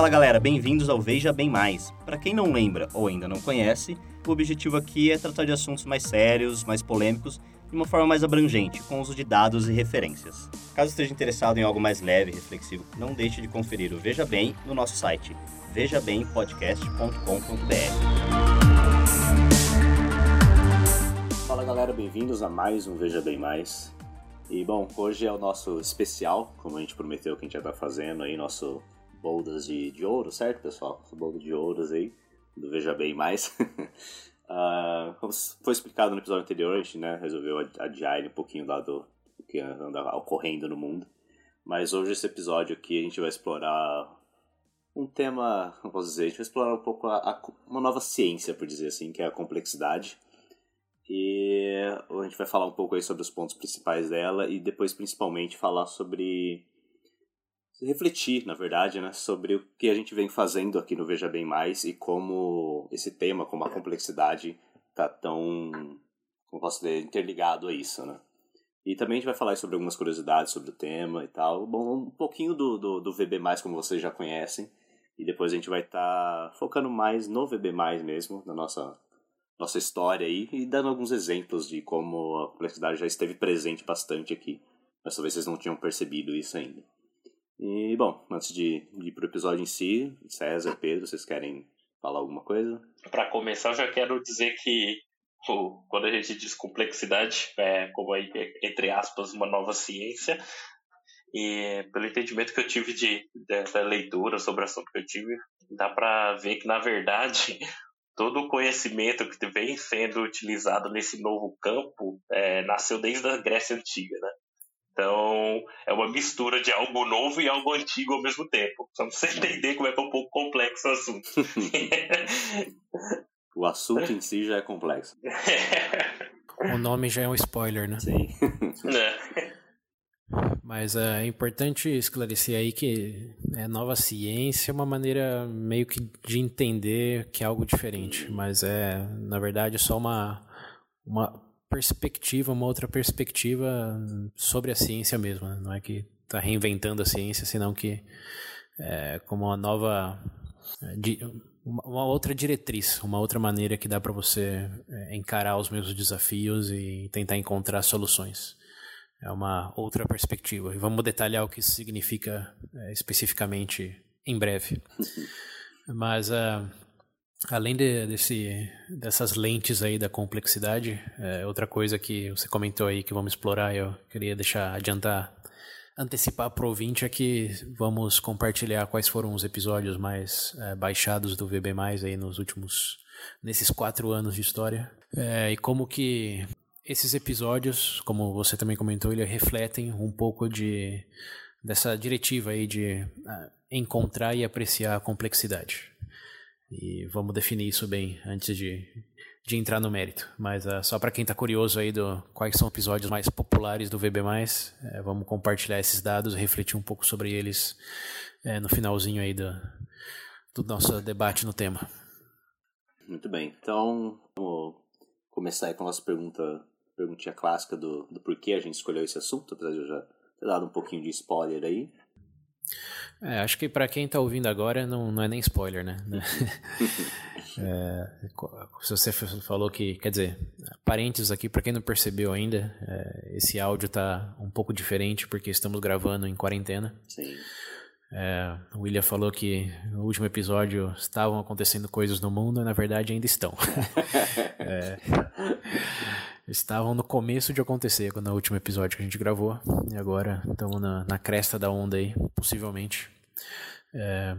Fala galera, bem-vindos ao Veja Bem Mais. Para quem não lembra ou ainda não conhece, o objetivo aqui é tratar de assuntos mais sérios, mais polêmicos, de uma forma mais abrangente, com uso de dados e referências. Caso esteja interessado em algo mais leve e reflexivo, não deixe de conferir o Veja Bem no nosso site vejabempodcast.com.br. Fala galera, bem-vindos a mais um Veja Bem Mais. E bom, hoje é o nosso especial, como a gente prometeu que a gente já tá fazendo aí, nosso boldas de, de ouro, certo, pessoal? Bolda de ouros aí, do Veja Bem Mais. uh, como foi explicado no episódio anterior, a gente né, resolveu adiar um pouquinho lá do, do que anda ocorrendo no mundo. Mas hoje, esse episódio aqui, a gente vai explorar um tema, como posso dizer, a gente vai explorar um pouco a, a, uma nova ciência, por dizer assim, que é a complexidade. E a gente vai falar um pouco aí sobre os pontos principais dela e depois, principalmente, falar sobre refletir, na verdade, né, sobre o que a gente vem fazendo aqui no Veja Bem Mais e como esse tema, como a complexidade tá tão, como posso dizer, interligado a isso, né. E também a gente vai falar sobre algumas curiosidades sobre o tema e tal. Bom, um pouquinho do, do, do VB+, como vocês já conhecem. E depois a gente vai estar tá focando mais no VB+, mesmo, na nossa, nossa história aí. E dando alguns exemplos de como a complexidade já esteve presente bastante aqui. Mas talvez vocês não tinham percebido isso ainda. E, bom, antes de, de ir pro episódio em si, César, Pedro, vocês querem falar alguma coisa? Para começar, eu já quero dizer que quando a gente diz complexidade, é como aí, entre aspas, uma nova ciência. E pelo entendimento que eu tive de, dessa leitura sobre o assunto que eu tive, dá para ver que, na verdade, todo o conhecimento que vem sendo utilizado nesse novo campo é, nasceu desde a Grécia Antiga, né? Então, é uma mistura de algo novo e algo antigo ao mesmo tempo. Só pra você entender como é que é um pouco complexo o assunto. o assunto em si já é complexo. o nome já é um spoiler, né? Sim. É. Mas é importante esclarecer aí que é, nova ciência é uma maneira meio que de entender que é algo diferente, mas é, na verdade, só uma, uma perspectiva, uma outra perspectiva sobre a ciência mesmo. Né? Não é que está reinventando a ciência, senão que é como uma nova. Uma outra diretriz, uma outra maneira que dá para você é, encarar os mesmos desafios e tentar encontrar soluções. É uma outra perspectiva. E vamos detalhar o que isso significa é, especificamente em breve. Mas uh, Além de, desse, dessas lentes aí da complexidade, é, outra coisa que você comentou aí que vamos explorar, eu queria deixar adiantar, antecipar para o ouvinte é que vamos compartilhar quais foram os episódios mais é, baixados do VB+, aí nos últimos, nesses quatro anos de história, é, e como que esses episódios, como você também comentou, ele refletem um pouco de dessa diretiva aí de uh, encontrar e apreciar a complexidade. E vamos definir isso bem antes de, de entrar no mérito. Mas uh, só para quem está curioso aí do quais são os episódios mais populares do VB+, é, vamos compartilhar esses dados, refletir um pouco sobre eles é, no finalzinho aí do, do nosso debate no tema. Muito bem. Então, vamos começar aí com a nossa pergunta, perguntinha clássica do, do porquê a gente escolheu esse assunto, apesar de eu já ter dado um pouquinho de spoiler aí. É, acho que para quem está ouvindo agora não, não é nem spoiler, né? é, se você falou que, quer dizer, parênteses aqui, para quem não percebeu ainda, é, esse áudio está um pouco diferente porque estamos gravando em quarentena. Sim. É, o William falou que no último episódio estavam acontecendo coisas no mundo e na verdade ainda estão. é, estavam no começo de acontecer no último episódio que a gente gravou. E agora estamos na, na cresta da onda aí, possivelmente. É,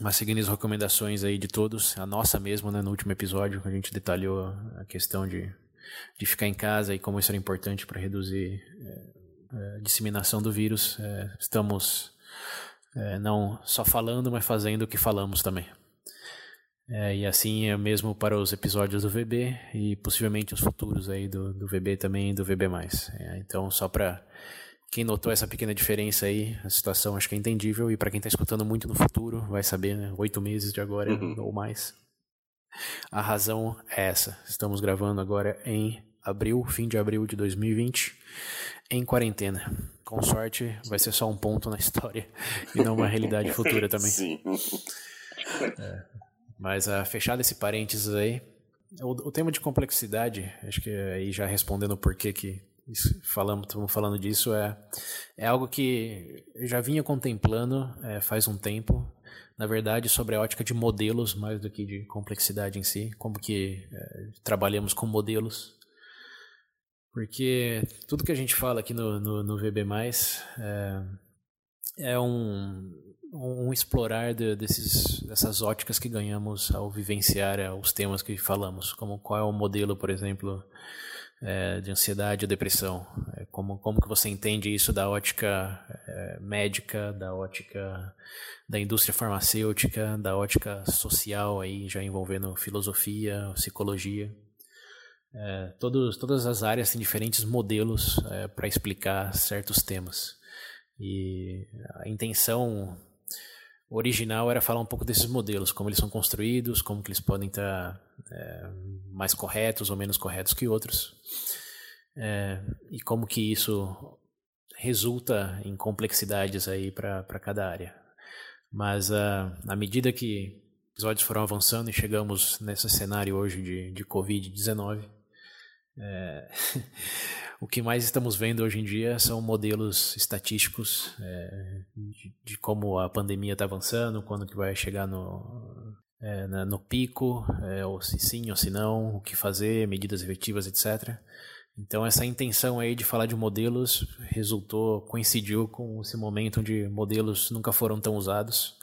mas seguindo as recomendações aí de todos, a nossa mesmo, né, no último episódio, a gente detalhou a questão de, de ficar em casa e como isso era importante para reduzir é, a disseminação do vírus. É, estamos é, não só falando, mas fazendo o que falamos também. É, e assim é mesmo para os episódios do VB e possivelmente os futuros aí do, do VB também e do VB+. É, então, só para quem notou essa pequena diferença aí, a situação acho que é entendível e para quem está escutando muito no futuro vai saber, né? Oito meses de agora uhum. ou mais. A razão é essa. Estamos gravando agora em abril, fim de abril de 2020, em quarentena. Com sorte, vai ser só um ponto na história e não uma realidade futura também. Sim. É, mas uh, fechado esse parênteses aí, o, o, tema de complexidade, acho que aí já respondendo o porquê que falamos, estamos falando disso, é, é algo que eu já vinha contemplando é, faz um tempo, na verdade, sobre a ótica de modelos, mais do que de complexidade em si, como que é, trabalhamos com modelos. Porque tudo que a gente fala aqui no, no, no VB, é, é um, um explorar de, desses, dessas óticas que ganhamos ao vivenciar é, os temas que falamos, como qual é o modelo, por exemplo, é, de ansiedade ou depressão, é, como, como que você entende isso da ótica é, médica, da ótica da indústria farmacêutica, da ótica social, aí já envolvendo filosofia, psicologia. Todos, todas as áreas têm diferentes modelos para explicar certos temas. E a intenção original era falar um pouco desses modelos, como eles são construídos, como que eles podem estar é, mais corretos ou menos corretos que outros, é, e como que isso resulta em complexidades aí para cada área. Mas uh, à medida que episódios foram avançando e chegamos nesse cenário hoje de, de Covid-19, é, o que mais estamos vendo hoje em dia são modelos estatísticos é, de, de, como a pandemia está avançando, quando que vai chegar no, é, no pico, é, ou se sim ou se não, o que fazer, medidas efetivas, etc. Então essa intenção aí de falar de modelos resultou, coincidiu com esse momento onde modelos nunca foram tão usados.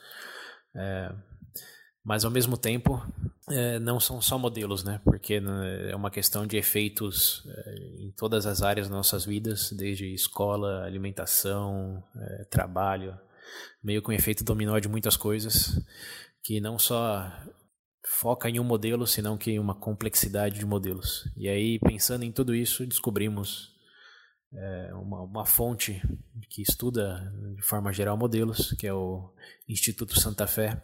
Mas ao mesmo tempo é, não são só modelos, né? Porque né, é uma questão de efeitos é, em todas as áreas das nossas vidas, desde escola, alimentação, é, trabalho, meio com efeito dominó de muitas coisas, que não só foca em um modelo, senão que em uma complexidade de modelos. E aí, pensando em tudo isso, descobrimos é, uma, uma fonte que estuda de forma geral modelos, que é o Instituto Santa Fé,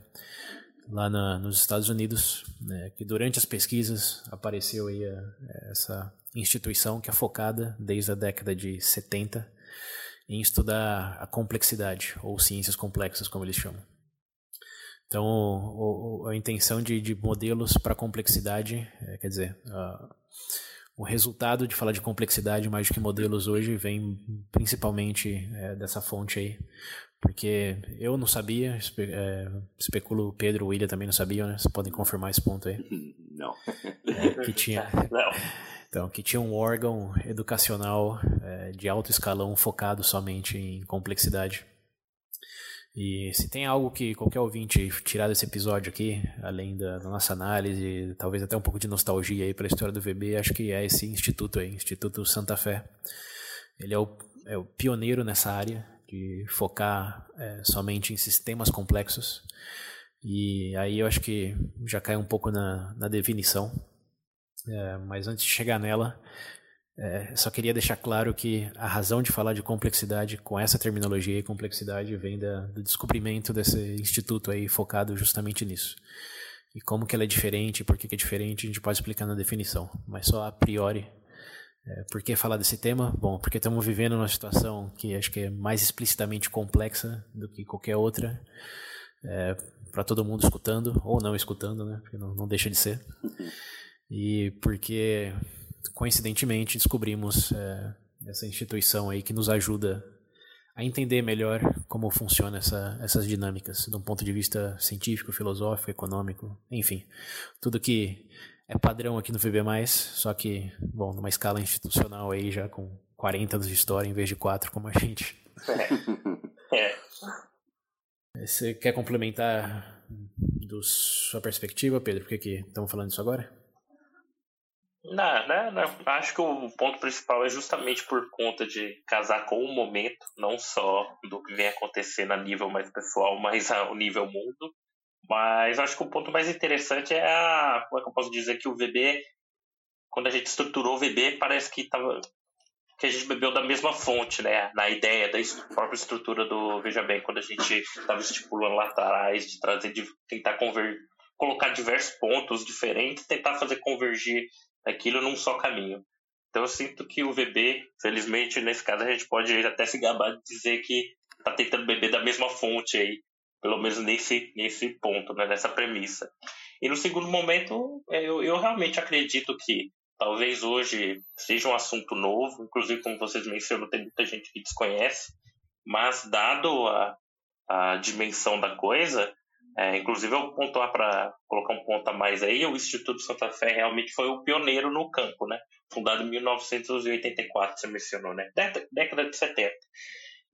lá na, nos Estados Unidos, né, que durante as pesquisas apareceu aí a, essa instituição que é focada desde a década de 70 em estudar a complexidade, ou ciências complexas, como eles chamam. Então, o, o, a intenção de, de modelos para complexidade, é, quer dizer, o resultado de falar de complexidade mais do que modelos hoje vem principalmente é, dessa fonte aí, porque eu não sabia, espe é, especulo o Pedro, o William também não sabiam, né? Vocês podem confirmar esse ponto aí? Não. É, que tinha, não. Então, que tinha um órgão educacional é, de alto escalão focado somente em complexidade. E se tem algo que qualquer ouvinte tirar desse episódio aqui, além da, da nossa análise, talvez até um pouco de nostalgia aí pela história do VB, acho que é esse instituto aí, Instituto Santa Fé. Ele é o, é o pioneiro nessa área de focar é, somente em sistemas complexos. E aí eu acho que já cai um pouco na, na definição. É, mas antes de chegar nela, é, só queria deixar claro que a razão de falar de complexidade com essa terminologia e complexidade vem da, do descobrimento desse instituto aí focado justamente nisso. E como que ela é diferente, por que, que é diferente, a gente pode explicar na definição. Mas só a priori é, por que falar desse tema? Bom, porque estamos vivendo uma situação que acho que é mais explicitamente complexa do que qualquer outra, é, para todo mundo escutando, ou não escutando, né? Porque não, não deixa de ser. E porque, coincidentemente, descobrimos é, essa instituição aí que nos ajuda a entender melhor como funciona essa, essas dinâmicas, de um ponto de vista científico, filosófico, econômico, enfim, tudo que é padrão aqui no VB+, só que, bom, numa escala institucional aí já com 40 anos de história em vez de 4 como a gente. É. é. Você quer complementar da sua perspectiva, Pedro? Por que, que estamos falando disso agora? Não, não, não. Acho que o ponto principal é justamente por conta de casar com o momento, não só do que vem acontecendo a nível mais pessoal, mas ao nível mundo. Mas acho que o ponto mais interessante é a. Como é que eu posso dizer que o VB, quando a gente estruturou o VB, parece que tava, que a gente bebeu da mesma fonte, né? Na ideia da própria estrutura do Veja Bem, quando a gente estava estipulando lá atrás, de trazer, de tentar conver, colocar diversos pontos diferentes, tentar fazer convergir aquilo num só caminho. Então eu sinto que o VB, felizmente, nesse caso a gente pode até se gabar de dizer que está tentando beber da mesma fonte aí, pelo menos nesse, nesse ponto, né, nessa premissa. E no segundo momento, é, eu, eu realmente acredito que talvez hoje seja um assunto novo, inclusive como vocês mencionam, tem muita gente que desconhece, mas dado a, a dimensão da coisa, é, inclusive eu pontuar para colocar um ponto a mais aí, o Instituto Santa Fé realmente foi o pioneiro no campo, né? Fundado em 1984, você mencionou, né? Década de 70.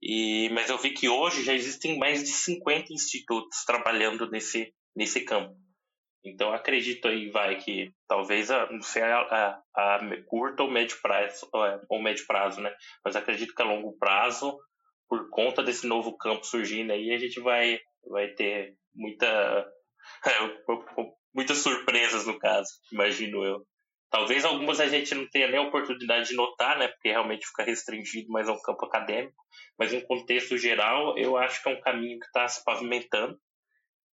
E, mas eu vi que hoje já existem mais de 50 institutos trabalhando nesse, nesse campo. Então acredito aí, vai, que talvez, não sei a, a, a curto ou médio prazo, é, ou médio prazo, né? Mas acredito que a longo prazo, por conta desse novo campo surgindo aí, a gente vai, vai ter muita, muitas surpresas no caso, imagino eu. Talvez algumas a gente não tenha nem a oportunidade de notar, né? Porque realmente fica restringido mais ao campo acadêmico. Mas em contexto geral, eu acho que é um caminho que está se pavimentando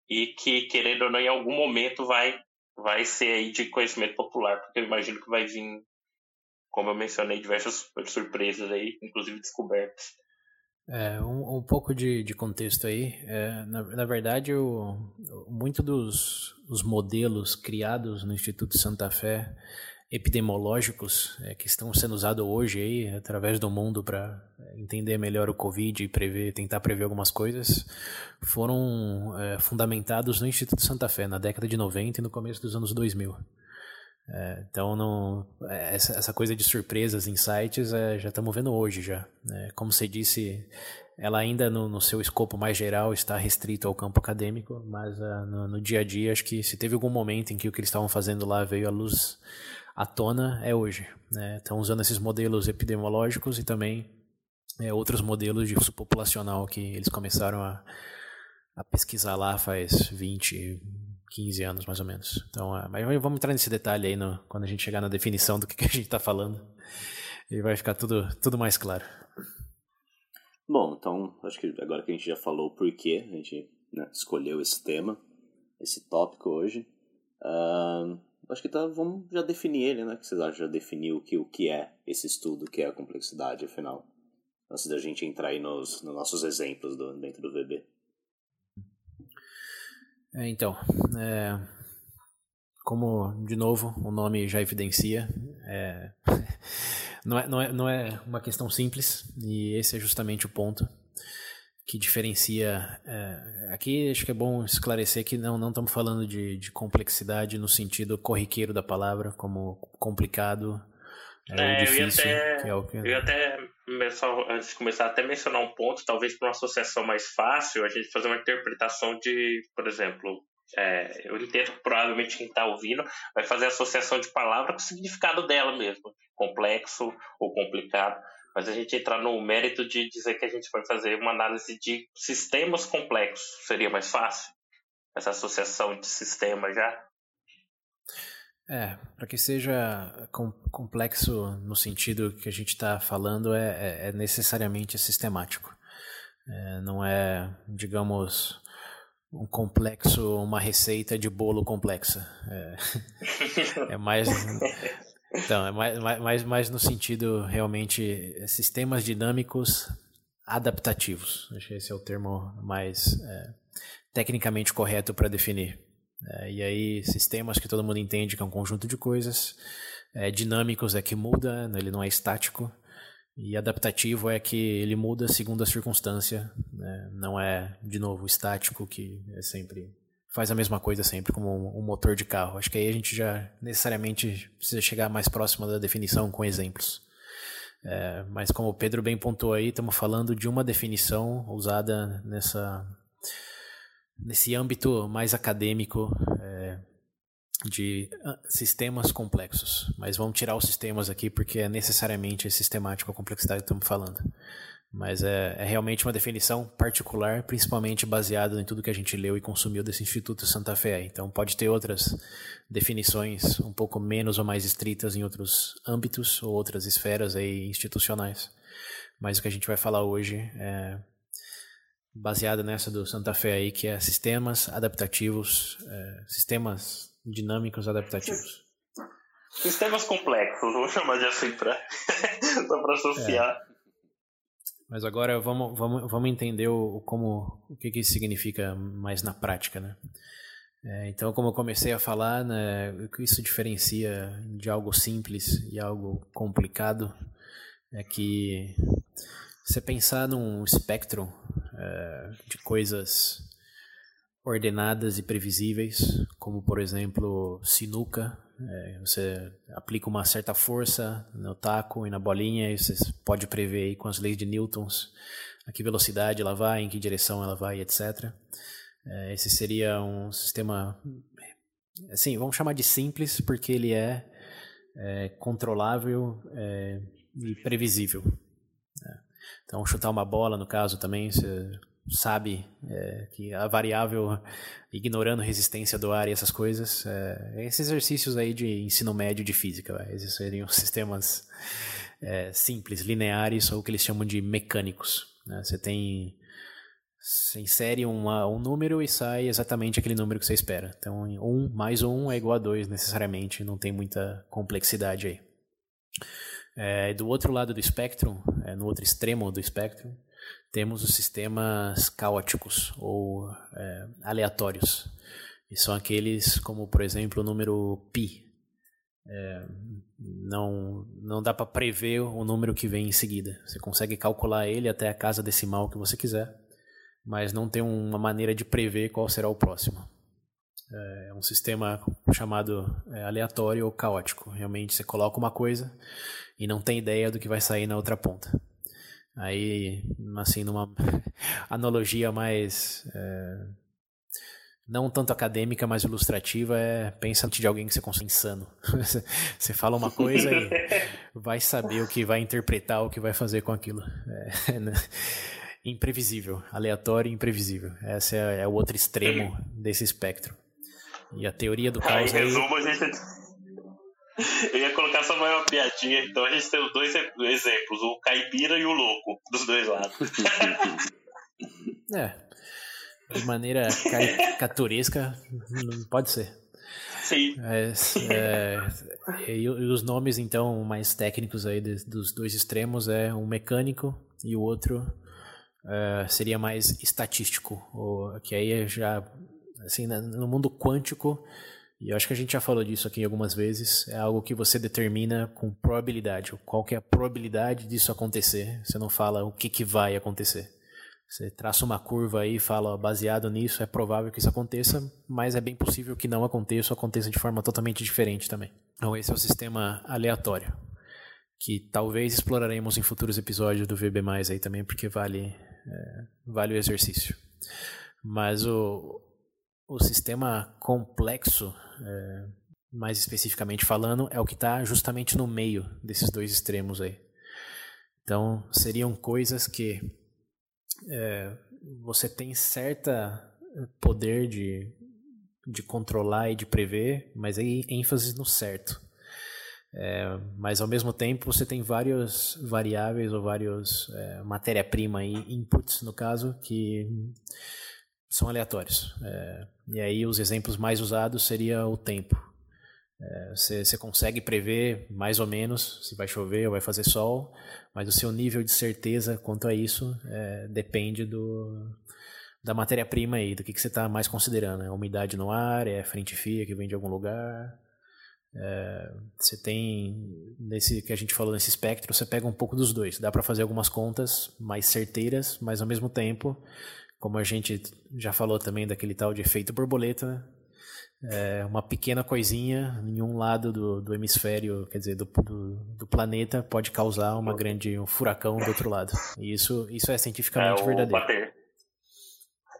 e que, querendo ou não, em algum momento vai, vai ser aí de conhecimento popular, porque eu imagino que vai vir, como eu mencionei, diversas surpresas aí, inclusive descobertas. É, um, um pouco de, de contexto aí. É, na, na verdade, o, muito dos os modelos criados no Instituto Santa Fé epidemiológicos é, que estão sendo usados hoje aí através do mundo para entender melhor o Covid e prever, tentar prever algumas coisas, foram é, fundamentados no Instituto Santa Fé na década de 90 e no começo dos anos 2000. É, então, não, é, essa, essa, coisa de surpresas, insights, é, já estamos vendo hoje já. Né? Como você disse, ela ainda no, no, seu escopo mais geral está restrito ao campo acadêmico, mas uh, no, no, dia a dia, acho que se teve algum momento em que o que eles estavam fazendo lá veio à luz à tona é hoje. Né? Estão usando esses modelos epidemiológicos e também é, outros modelos de uso populacional que eles começaram a, a pesquisar lá faz 20, 15 anos mais ou menos. Então, é, mas vamos entrar nesse detalhe aí no, quando a gente chegar na definição do que, que a gente está falando e vai ficar tudo, tudo mais claro. Bom, então acho que agora que a gente já falou o porquê a gente né, escolheu esse tema, esse tópico hoje, uh, acho que tá, vamos já definir ele, né? Que vocês acham? Já definir o que, o que é esse estudo, o que é a complexidade, afinal. Antes da gente entrar aí nos, nos nossos exemplos do, dentro do VB. É, então, é, como, de novo, o nome já evidencia, é, não, é, não, é, não é uma questão simples, e esse é justamente o ponto que diferencia. É, aqui acho que é bom esclarecer que não, não estamos falando de, de complexidade no sentido corriqueiro da palavra, como complicado é, é, difícil. Eu ia até, é que... eu ia até antes de começar, até mencionar um ponto, talvez para uma associação mais fácil, a gente fazer uma interpretação de, por exemplo, é, eu entendo que provavelmente quem está ouvindo vai fazer associação de palavra com o significado dela mesmo, complexo ou complicado mas a gente entrar no mérito de dizer que a gente vai fazer uma análise de sistemas complexos. Seria mais fácil? Essa associação de sistemas já? É, para que seja complexo no sentido que a gente está falando, é, é, é, necessariamente sistemático. É, não é, digamos, um complexo, uma receita de bolo complexa. É, é mais então, é mais, mais, mais no sentido realmente sistemas dinâmicos adaptativos. Acho que esse é o termo mais é, tecnicamente correto para definir. É, e aí, sistemas que todo mundo entende que é um conjunto de coisas. É, dinâmicos é que muda, né, ele não é estático. E adaptativo é que ele muda segundo a circunstância, né? não é, de novo, estático, que é sempre faz a mesma coisa sempre como um motor de carro. Acho que aí a gente já necessariamente precisa chegar mais próximo da definição com exemplos. É, mas como o Pedro bem pontuou aí, estamos falando de uma definição usada nessa nesse âmbito mais acadêmico é, de ah, sistemas complexos. Mas vamos tirar os sistemas aqui porque é necessariamente sistemático a complexidade que estamos falando. Mas é, é, realmente uma definição particular, principalmente baseada em tudo que a gente leu e consumiu desse Instituto Santa Fé. Então pode ter outras definições um pouco menos ou mais estritas em outros âmbitos ou outras esferas aí institucionais. Mas o que a gente vai falar hoje é baseado nessa do Santa Fé aí, que é sistemas adaptativos, é, sistemas dinâmicos adaptativos. Sistemas complexos, vou chamar de assim para associar. É. Mas agora vamos, vamos, vamos entender o, como, o que, que isso significa mais na prática, né? É, então, como eu comecei a falar, né, o que isso diferencia de algo simples e algo complicado é que você pensar num espectro é, de coisas ordenadas e previsíveis, como por exemplo sinuca, é, você aplica uma certa força no taco e na bolinha e você pode prever aí com as leis de Newton a que velocidade ela vai, em que direção ela vai, etc. É, esse seria um sistema, assim, vamos chamar de simples, porque ele é, é controlável é, e previsível. Então, chutar uma bola, no caso, também, você sabe é, que a variável, ignorando resistência do ar e essas coisas, é, esses exercícios aí de ensino médio de física, esses seriam sistemas é, simples, lineares, ou o que eles chamam de mecânicos. Né? Você tem você insere um número e sai exatamente aquele número que você espera. Então, 1 um mais 1 um é igual a 2 necessariamente, não tem muita complexidade aí. É, do outro lado do espectro, é, no outro extremo do espectro, temos os sistemas caóticos ou é, aleatórios. E são aqueles como, por exemplo, o número π. É, não, não dá para prever o número que vem em seguida. Você consegue calcular ele até a casa decimal que você quiser mas não tem uma maneira de prever qual será o próximo. É um sistema chamado é, aleatório ou caótico. Realmente você coloca uma coisa e não tem ideia do que vai sair na outra ponta. Aí, assim, numa analogia mais é, não tanto acadêmica, mas ilustrativa, é pensa de alguém que você consegue insano. você fala uma coisa e vai saber o que vai interpretar, o que vai fazer com aquilo. É, né? imprevisível, aleatório e imprevisível. Esse é, é, o outro extremo desse espectro. E a teoria do caos. Aí, em resumo, a gente. Eu ia colocar só mais uma piadinha, então a gente tem os dois exemplos, o caipira e o louco, dos dois lados. é. De maneira caricaturesca, não pode ser. Sim. É, é, e, os nomes, então, mais técnicos aí dos dois extremos é um mecânico e o outro uh, seria mais estatístico, ou, que aí já, assim, no mundo quântico, e eu acho que a gente já falou disso aqui algumas vezes, é algo que você determina com probabilidade, qual que é a probabilidade disso acontecer, você não fala o que, que vai acontecer. Você traça uma curva aí e fala, baseado nisso, é provável que isso aconteça, mas é bem possível que não aconteça ou aconteça de forma totalmente diferente também. Então, esse é o sistema aleatório, que talvez exploraremos em futuros episódios do VB, aí também, porque vale é, vale o exercício. Mas o, o sistema complexo, é, mais especificamente falando, é o que está justamente no meio desses dois extremos aí. Então, seriam coisas que é, você tem certa poder de, de controlar e de prever, mas aí ênfase no certo. É, mas ao mesmo tempo você tem várias variáveis ou vários é, matéria-prima e inputs no caso que são aleatórios. É, e aí os exemplos mais usados seria o tempo. É, você, consegue prever mais ou menos se vai chover ou vai fazer sol, mas o seu nível de certeza quanto a isso é, depende do, da matéria-prima aí, do que, você está mais considerando. É a umidade no ar, é a frente fria que vem de algum lugar, é, você tem, nesse que a gente falou nesse espectro, você pega um pouco dos dois. Dá para fazer algumas contas mais certeiras, mas ao mesmo tempo, como a gente já falou também daquele tal de efeito borboleta, é, uma pequena coisinha em um lado do, do hemisfério, quer dizer, do, do, do, planeta, pode causar uma grande um furacão do outro lado. E isso, isso é cientificamente é verdadeiro. Bater.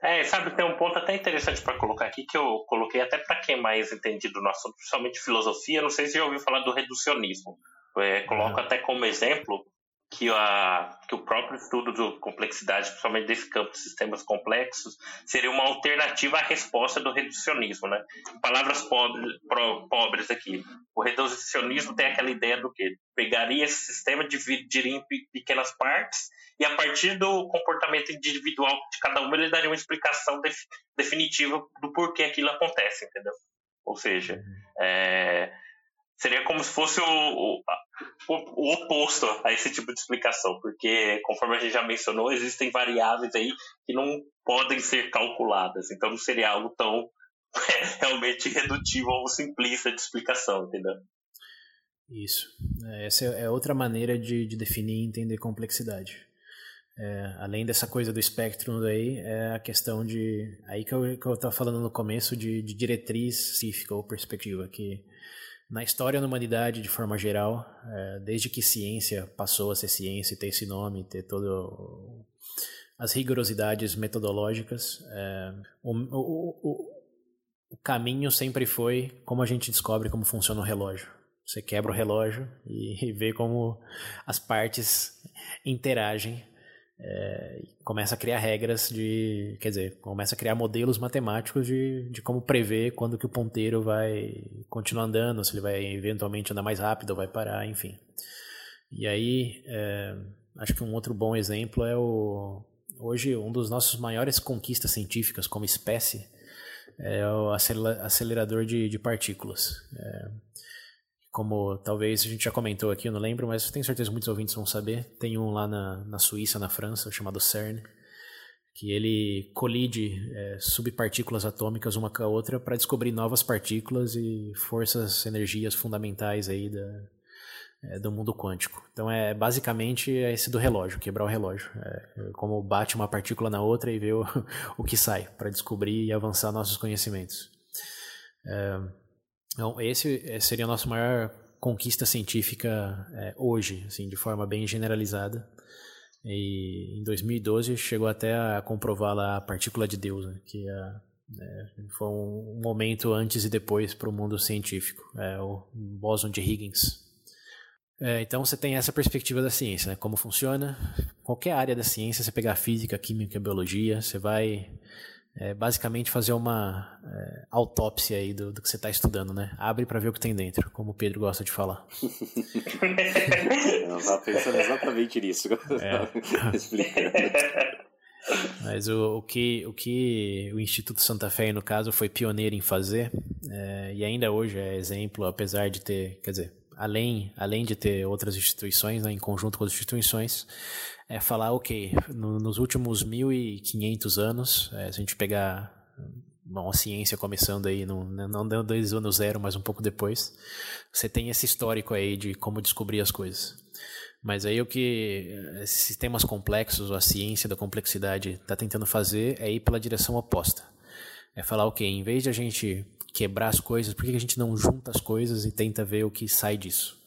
É, sabe, tem um ponto até interessante para colocar aqui, que eu coloquei até para quem é mais entendido no assunto, principalmente filosofia, não sei se já ouviu falar do reducionismo. É, coloco até como exemplo que, a, que o próprio estudo de complexidade, principalmente desse campo de sistemas complexos, seria uma alternativa à resposta do reducionismo. Né? Palavras pobres, pobres aqui. O reducionismo tem aquela ideia do que pegaria esse sistema, dividiria em pequenas partes e a partir do comportamento individual de cada uma ele daria uma explicação def, definitiva do porquê aquilo acontece, entendeu? Ou seja, uhum. é, seria como se fosse o, o, o, oposto a esse tipo de explicação, porque, conforme a gente já mencionou, existem variáveis aí que não podem ser calculadas, então não seria algo tão realmente redutivo ou simplista de explicação, entendeu? Isso. É, essa é outra maneira de, de definir e entender complexidade. É, além dessa coisa do espectro daí, é a questão de. Aí que eu, que eu falando no começo de, de diretriz específica ou perspectiva, que na história da humanidade, de forma geral, é, desde que ciência passou a ser ciência e ter esse nome, ter todo as rigorosidades metodológicas, é, o, o, o, o caminho sempre foi como a gente descobre como funciona o relógio. Você quebra o relógio e vê como as partes interagem é, começa a criar regras de, quer dizer, começa a criar modelos matemáticos de, de como prever quando que o ponteiro vai continuar andando, se ele vai eventualmente andar mais rápido ou vai parar, enfim. E aí, é, acho que um outro bom exemplo é o hoje um dos nossos maiores conquistas científicas como espécie é o acelerador de, de partículas. É, como talvez a gente já comentou aqui, eu não lembro, mas tenho certeza que muitos ouvintes vão saber. Tem um lá na, na Suíça, na França, chamado CERN, que ele colide é, subpartículas atômicas uma com a outra para descobrir novas partículas e forças, energias fundamentais aí da, é, do mundo quântico. Então é basicamente esse do relógio, quebrar o relógio. É, como bate uma partícula na outra e vê o, o que sai para descobrir e avançar nossos conhecimentos. É, então, esse seria a nossa maior conquista científica é, hoje, assim, de forma bem generalizada. E em 2012 chegou até a comprovar lá a partícula de Deus, né, que é, é, foi um momento antes e depois para o mundo científico, é, o bóson de Higgins. É, então você tem essa perspectiva da ciência, né, como funciona. Qualquer área da ciência, você pegar física, química, biologia, você vai é basicamente fazer uma é, autópsia aí do, do que você está estudando, né? Abre para ver o que tem dentro, como o Pedro gosta de falar. Eu estava pensando exatamente nisso. É. Explicando. Mas o, o, que, o que o Instituto Santa Fé, no caso, foi pioneiro em fazer, é, e ainda hoje é exemplo, apesar de ter, quer dizer, além, além de ter outras instituições, né, em conjunto com as instituições, é falar, ok, no, nos últimos 1.500 anos, é, se a gente pegar bom, a ciência começando aí, não, não deu dois anos zero, mas um pouco depois, você tem esse histórico aí de como descobrir as coisas. Mas aí o que esses sistemas complexos, a ciência da complexidade está tentando fazer é ir pela direção oposta. É falar, ok, em vez de a gente quebrar as coisas, por que a gente não junta as coisas e tenta ver o que sai disso?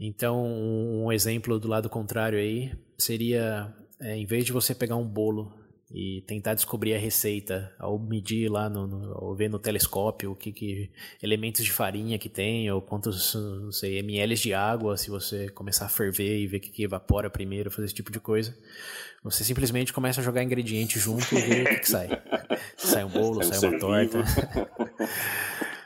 Então, um exemplo do lado contrário aí seria, é, em vez de você pegar um bolo e tentar descobrir a receita ao medir lá no, no ou ver no telescópio o que, que, elementos de farinha que tem ou quantos não sei ml de água se você começar a ferver e ver o que, que evapora primeiro fazer esse tipo de coisa você simplesmente começa a jogar ingredientes junto e ver o que, que sai. Sai um bolo sai uma torta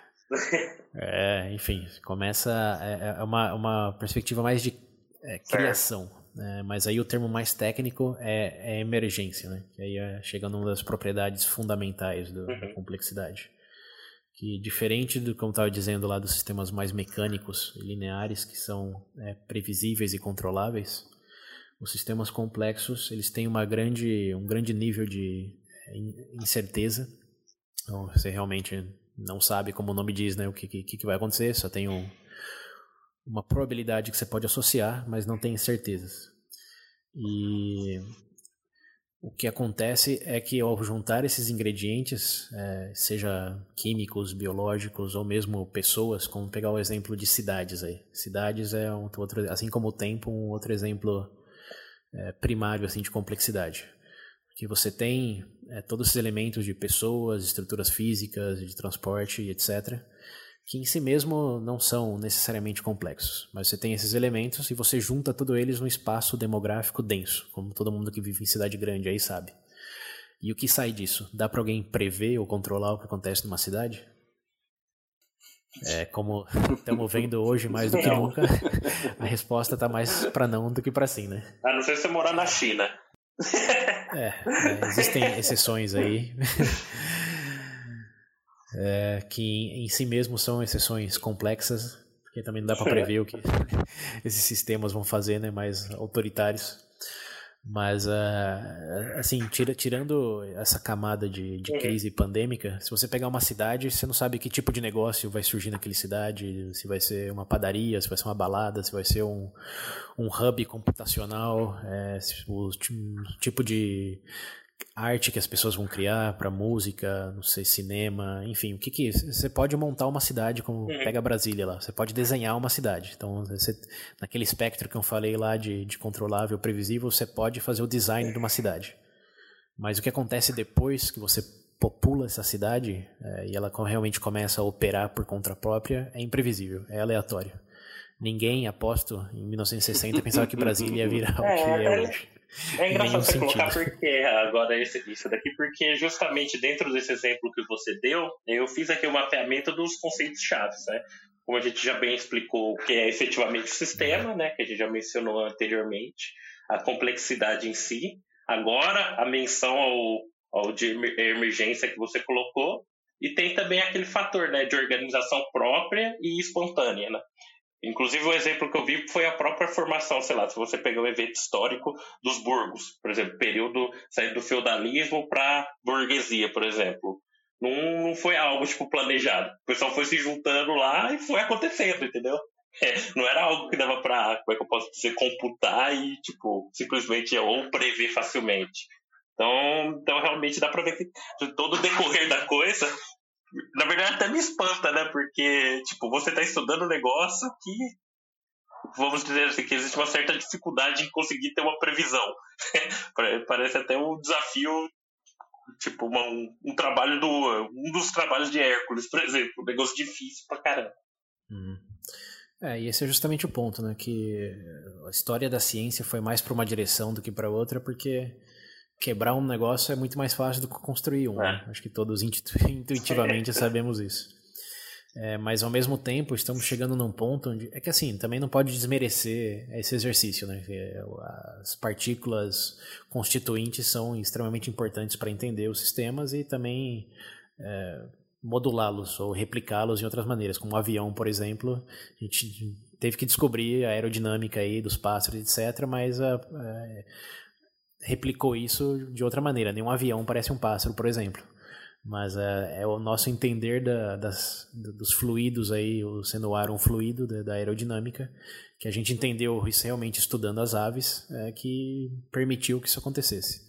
É, enfim, começa. É, é uma, uma perspectiva mais de é, criação. Né? Mas aí o termo mais técnico é, é emergência, né? Que aí é, chega numa das propriedades fundamentais do, da uhum. complexidade. Que diferente do que eu estava dizendo lá dos sistemas mais mecânicos e lineares, que são é, previsíveis e controláveis, os sistemas complexos eles têm uma grande, um grande nível de é, incerteza. Então, você realmente não sabe, como o nome diz, né, o que, que, que vai acontecer, só tem um, uma probabilidade que você pode associar, mas não tem certezas. E o que acontece é que ao juntar esses ingredientes, é, seja químicos, biológicos ou mesmo pessoas, como pegar o exemplo de cidades aí. Cidades é um outro, assim como o tempo, um outro exemplo é, primário assim de complexidade que você tem é, todos esses elementos de pessoas, estruturas físicas, de transporte, etc., que em si mesmo não são necessariamente complexos, mas você tem esses elementos e você junta todos eles num espaço demográfico denso, como todo mundo que vive em cidade grande aí sabe. E o que sai disso? Dá para alguém prever ou controlar o que acontece numa cidade? É, como estamos vendo hoje mais do que nunca, a resposta está mais para não do que para sim, né? A não ser se você morar na China. É, é, existem exceções aí. É, que em si mesmo são exceções complexas, porque também não dá para prever o que esses sistemas vão fazer, né, mais autoritários. Mas, uh, assim, tira, tirando essa camada de, de uhum. crise pandêmica, se você pegar uma cidade, você não sabe que tipo de negócio vai surgir naquela cidade, se vai ser uma padaria, se vai ser uma balada, se vai ser um, um hub computacional, é, o tipo de arte que as pessoas vão criar para música, não sei, cinema, enfim, o que que você pode montar uma cidade como uhum. pega Brasília lá, você pode desenhar uma cidade. Então, você, naquele espectro que eu falei lá de, de controlável, previsível, você pode fazer o design de uma cidade. Mas o que acontece depois que você popula essa cidade é, e ela realmente começa a operar por conta própria é imprevisível, é aleatório. Ninguém, aposto, em 1960 pensava que Brasília ia virar o é, que é, é hoje. É engraçado você sentido. colocar porque agora esse, isso daqui, porque justamente dentro desse exemplo que você deu, eu fiz aqui o um mapeamento dos conceitos chaves, né? Como a gente já bem explicou o que é efetivamente o sistema, né? Que a gente já mencionou anteriormente, a complexidade em si. Agora, a menção ao, ao de emergência que você colocou, e tem também aquele fator né, de organização própria e espontânea. Né? Inclusive, o exemplo que eu vi foi a própria formação, sei lá, se você pegar o evento histórico dos burgos, por exemplo, período saindo do feudalismo para burguesia, por exemplo. Não, não foi algo tipo planejado. O pessoal foi se juntando lá e foi acontecendo, entendeu? É, não era algo que dava para, como é que eu posso dizer, computar e, tipo, simplesmente ou prever facilmente. Então, então realmente dá para ver que todo o decorrer da coisa na verdade até me espanta, né? Porque, tipo, você está estudando um negócio que, vamos dizer assim, que existe uma certa dificuldade em conseguir ter uma previsão. Parece até um desafio, tipo, uma, um, um, trabalho do. Um dos trabalhos de Hércules, por exemplo. Um negócio difícil pra caramba. Hum. É, e esse é justamente o ponto, né? Que a história da ciência foi mais para uma direção do que para outra, porque quebrar um negócio é muito mais fácil do que construir um. Né? É. Acho que todos intuitivamente sabemos isso. É, mas ao mesmo tempo estamos chegando num ponto onde é que assim também não pode desmerecer esse exercício, né? As partículas constituintes são extremamente importantes para entender os sistemas e também é, modulá-los ou replicá-los de outras maneiras, como um avião, por exemplo, a gente teve que descobrir a aerodinâmica aí dos pássaros, etc. Mas a, a replicou isso de outra maneira. Nenhum avião parece um pássaro, por exemplo. Mas é, é o nosso entender da, das, dos fluidos aí, o sendo o ar um fluido da, da, aerodinâmica, que a gente entendeu isso realmente estudando as aves, é, que permitiu que isso acontecesse.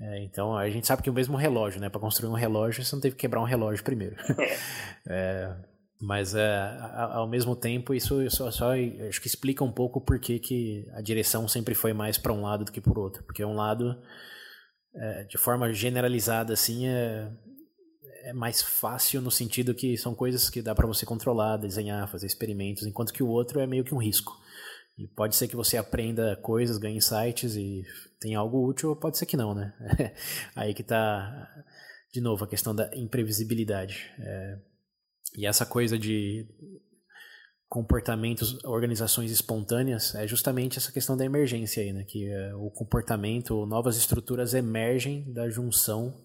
É, então a gente sabe que o mesmo relógio, né? Para construir um relógio, você não teve que quebrar um relógio primeiro. é, mas é, ao mesmo tempo, isso só, só acho que explica um pouco por que, que a direção sempre foi mais para um lado do que o outro. Porque um lado, é, de forma generalizada, assim, é, é mais fácil no sentido que são coisas que dá para você controlar, desenhar, fazer experimentos, enquanto que o outro é meio que um risco. E pode ser que você aprenda coisas, ganhe insights e tenha algo útil, ou pode ser que não, né? Aí que está, de novo, a questão da imprevisibilidade. É, e essa coisa de comportamentos, organizações espontâneas, é justamente essa questão da emergência aí, né? Que é, o comportamento, novas estruturas emergem da junção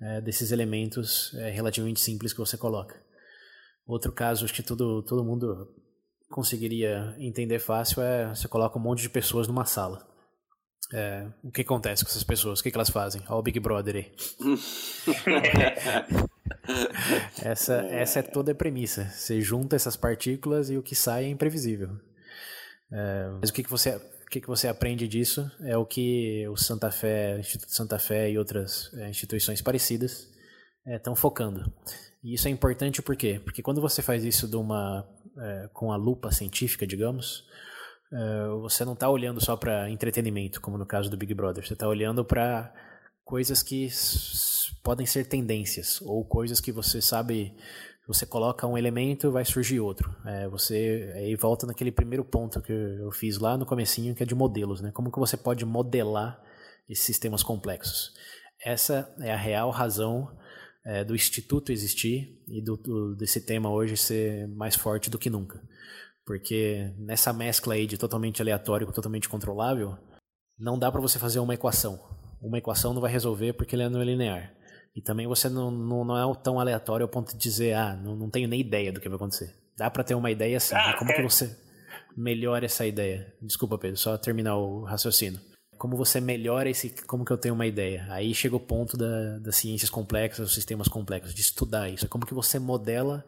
é, desses elementos é, relativamente simples que você coloca. Outro caso, acho que todo, todo mundo conseguiria entender fácil, é você coloca um monte de pessoas numa sala. É, o que acontece com essas pessoas? O que, que elas fazem? Olha o Big Brother aí. essa, é. essa é toda a premissa. Você junta essas partículas e o que sai é imprevisível. É, mas o que, que você o que, que você aprende disso é o que o Santa Fé, Instituto Santa Fé e outras é, instituições parecidas estão é, focando. E isso é importante por quê? Porque quando você faz isso de uma, é, com a lupa científica, digamos, é, você não está olhando só para entretenimento, como no caso do Big Brother. Você está olhando para coisas que podem ser tendências ou coisas que você sabe você coloca um elemento vai surgir outro. É, você aí volta naquele primeiro ponto que eu fiz lá no comecinho que é de modelos né? Como que você pode modelar esses sistemas complexos? Essa é a real razão é, do instituto existir e do, do, desse tema hoje ser mais forte do que nunca porque nessa mescla aí de totalmente aleatório com totalmente controlável não dá para você fazer uma equação uma equação não vai resolver porque ele não é linear e também você não, não, não é tão aleatório ao ponto de dizer, ah, não, não tenho nem ideia do que vai acontecer. Dá para ter uma ideia assim. Ah, como que você melhora essa ideia? Desculpa, Pedro, só terminar o raciocínio. Como você melhora esse. Como que eu tenho uma ideia? Aí chega o ponto da, das ciências complexas, dos sistemas complexos, de estudar isso. Como que você modela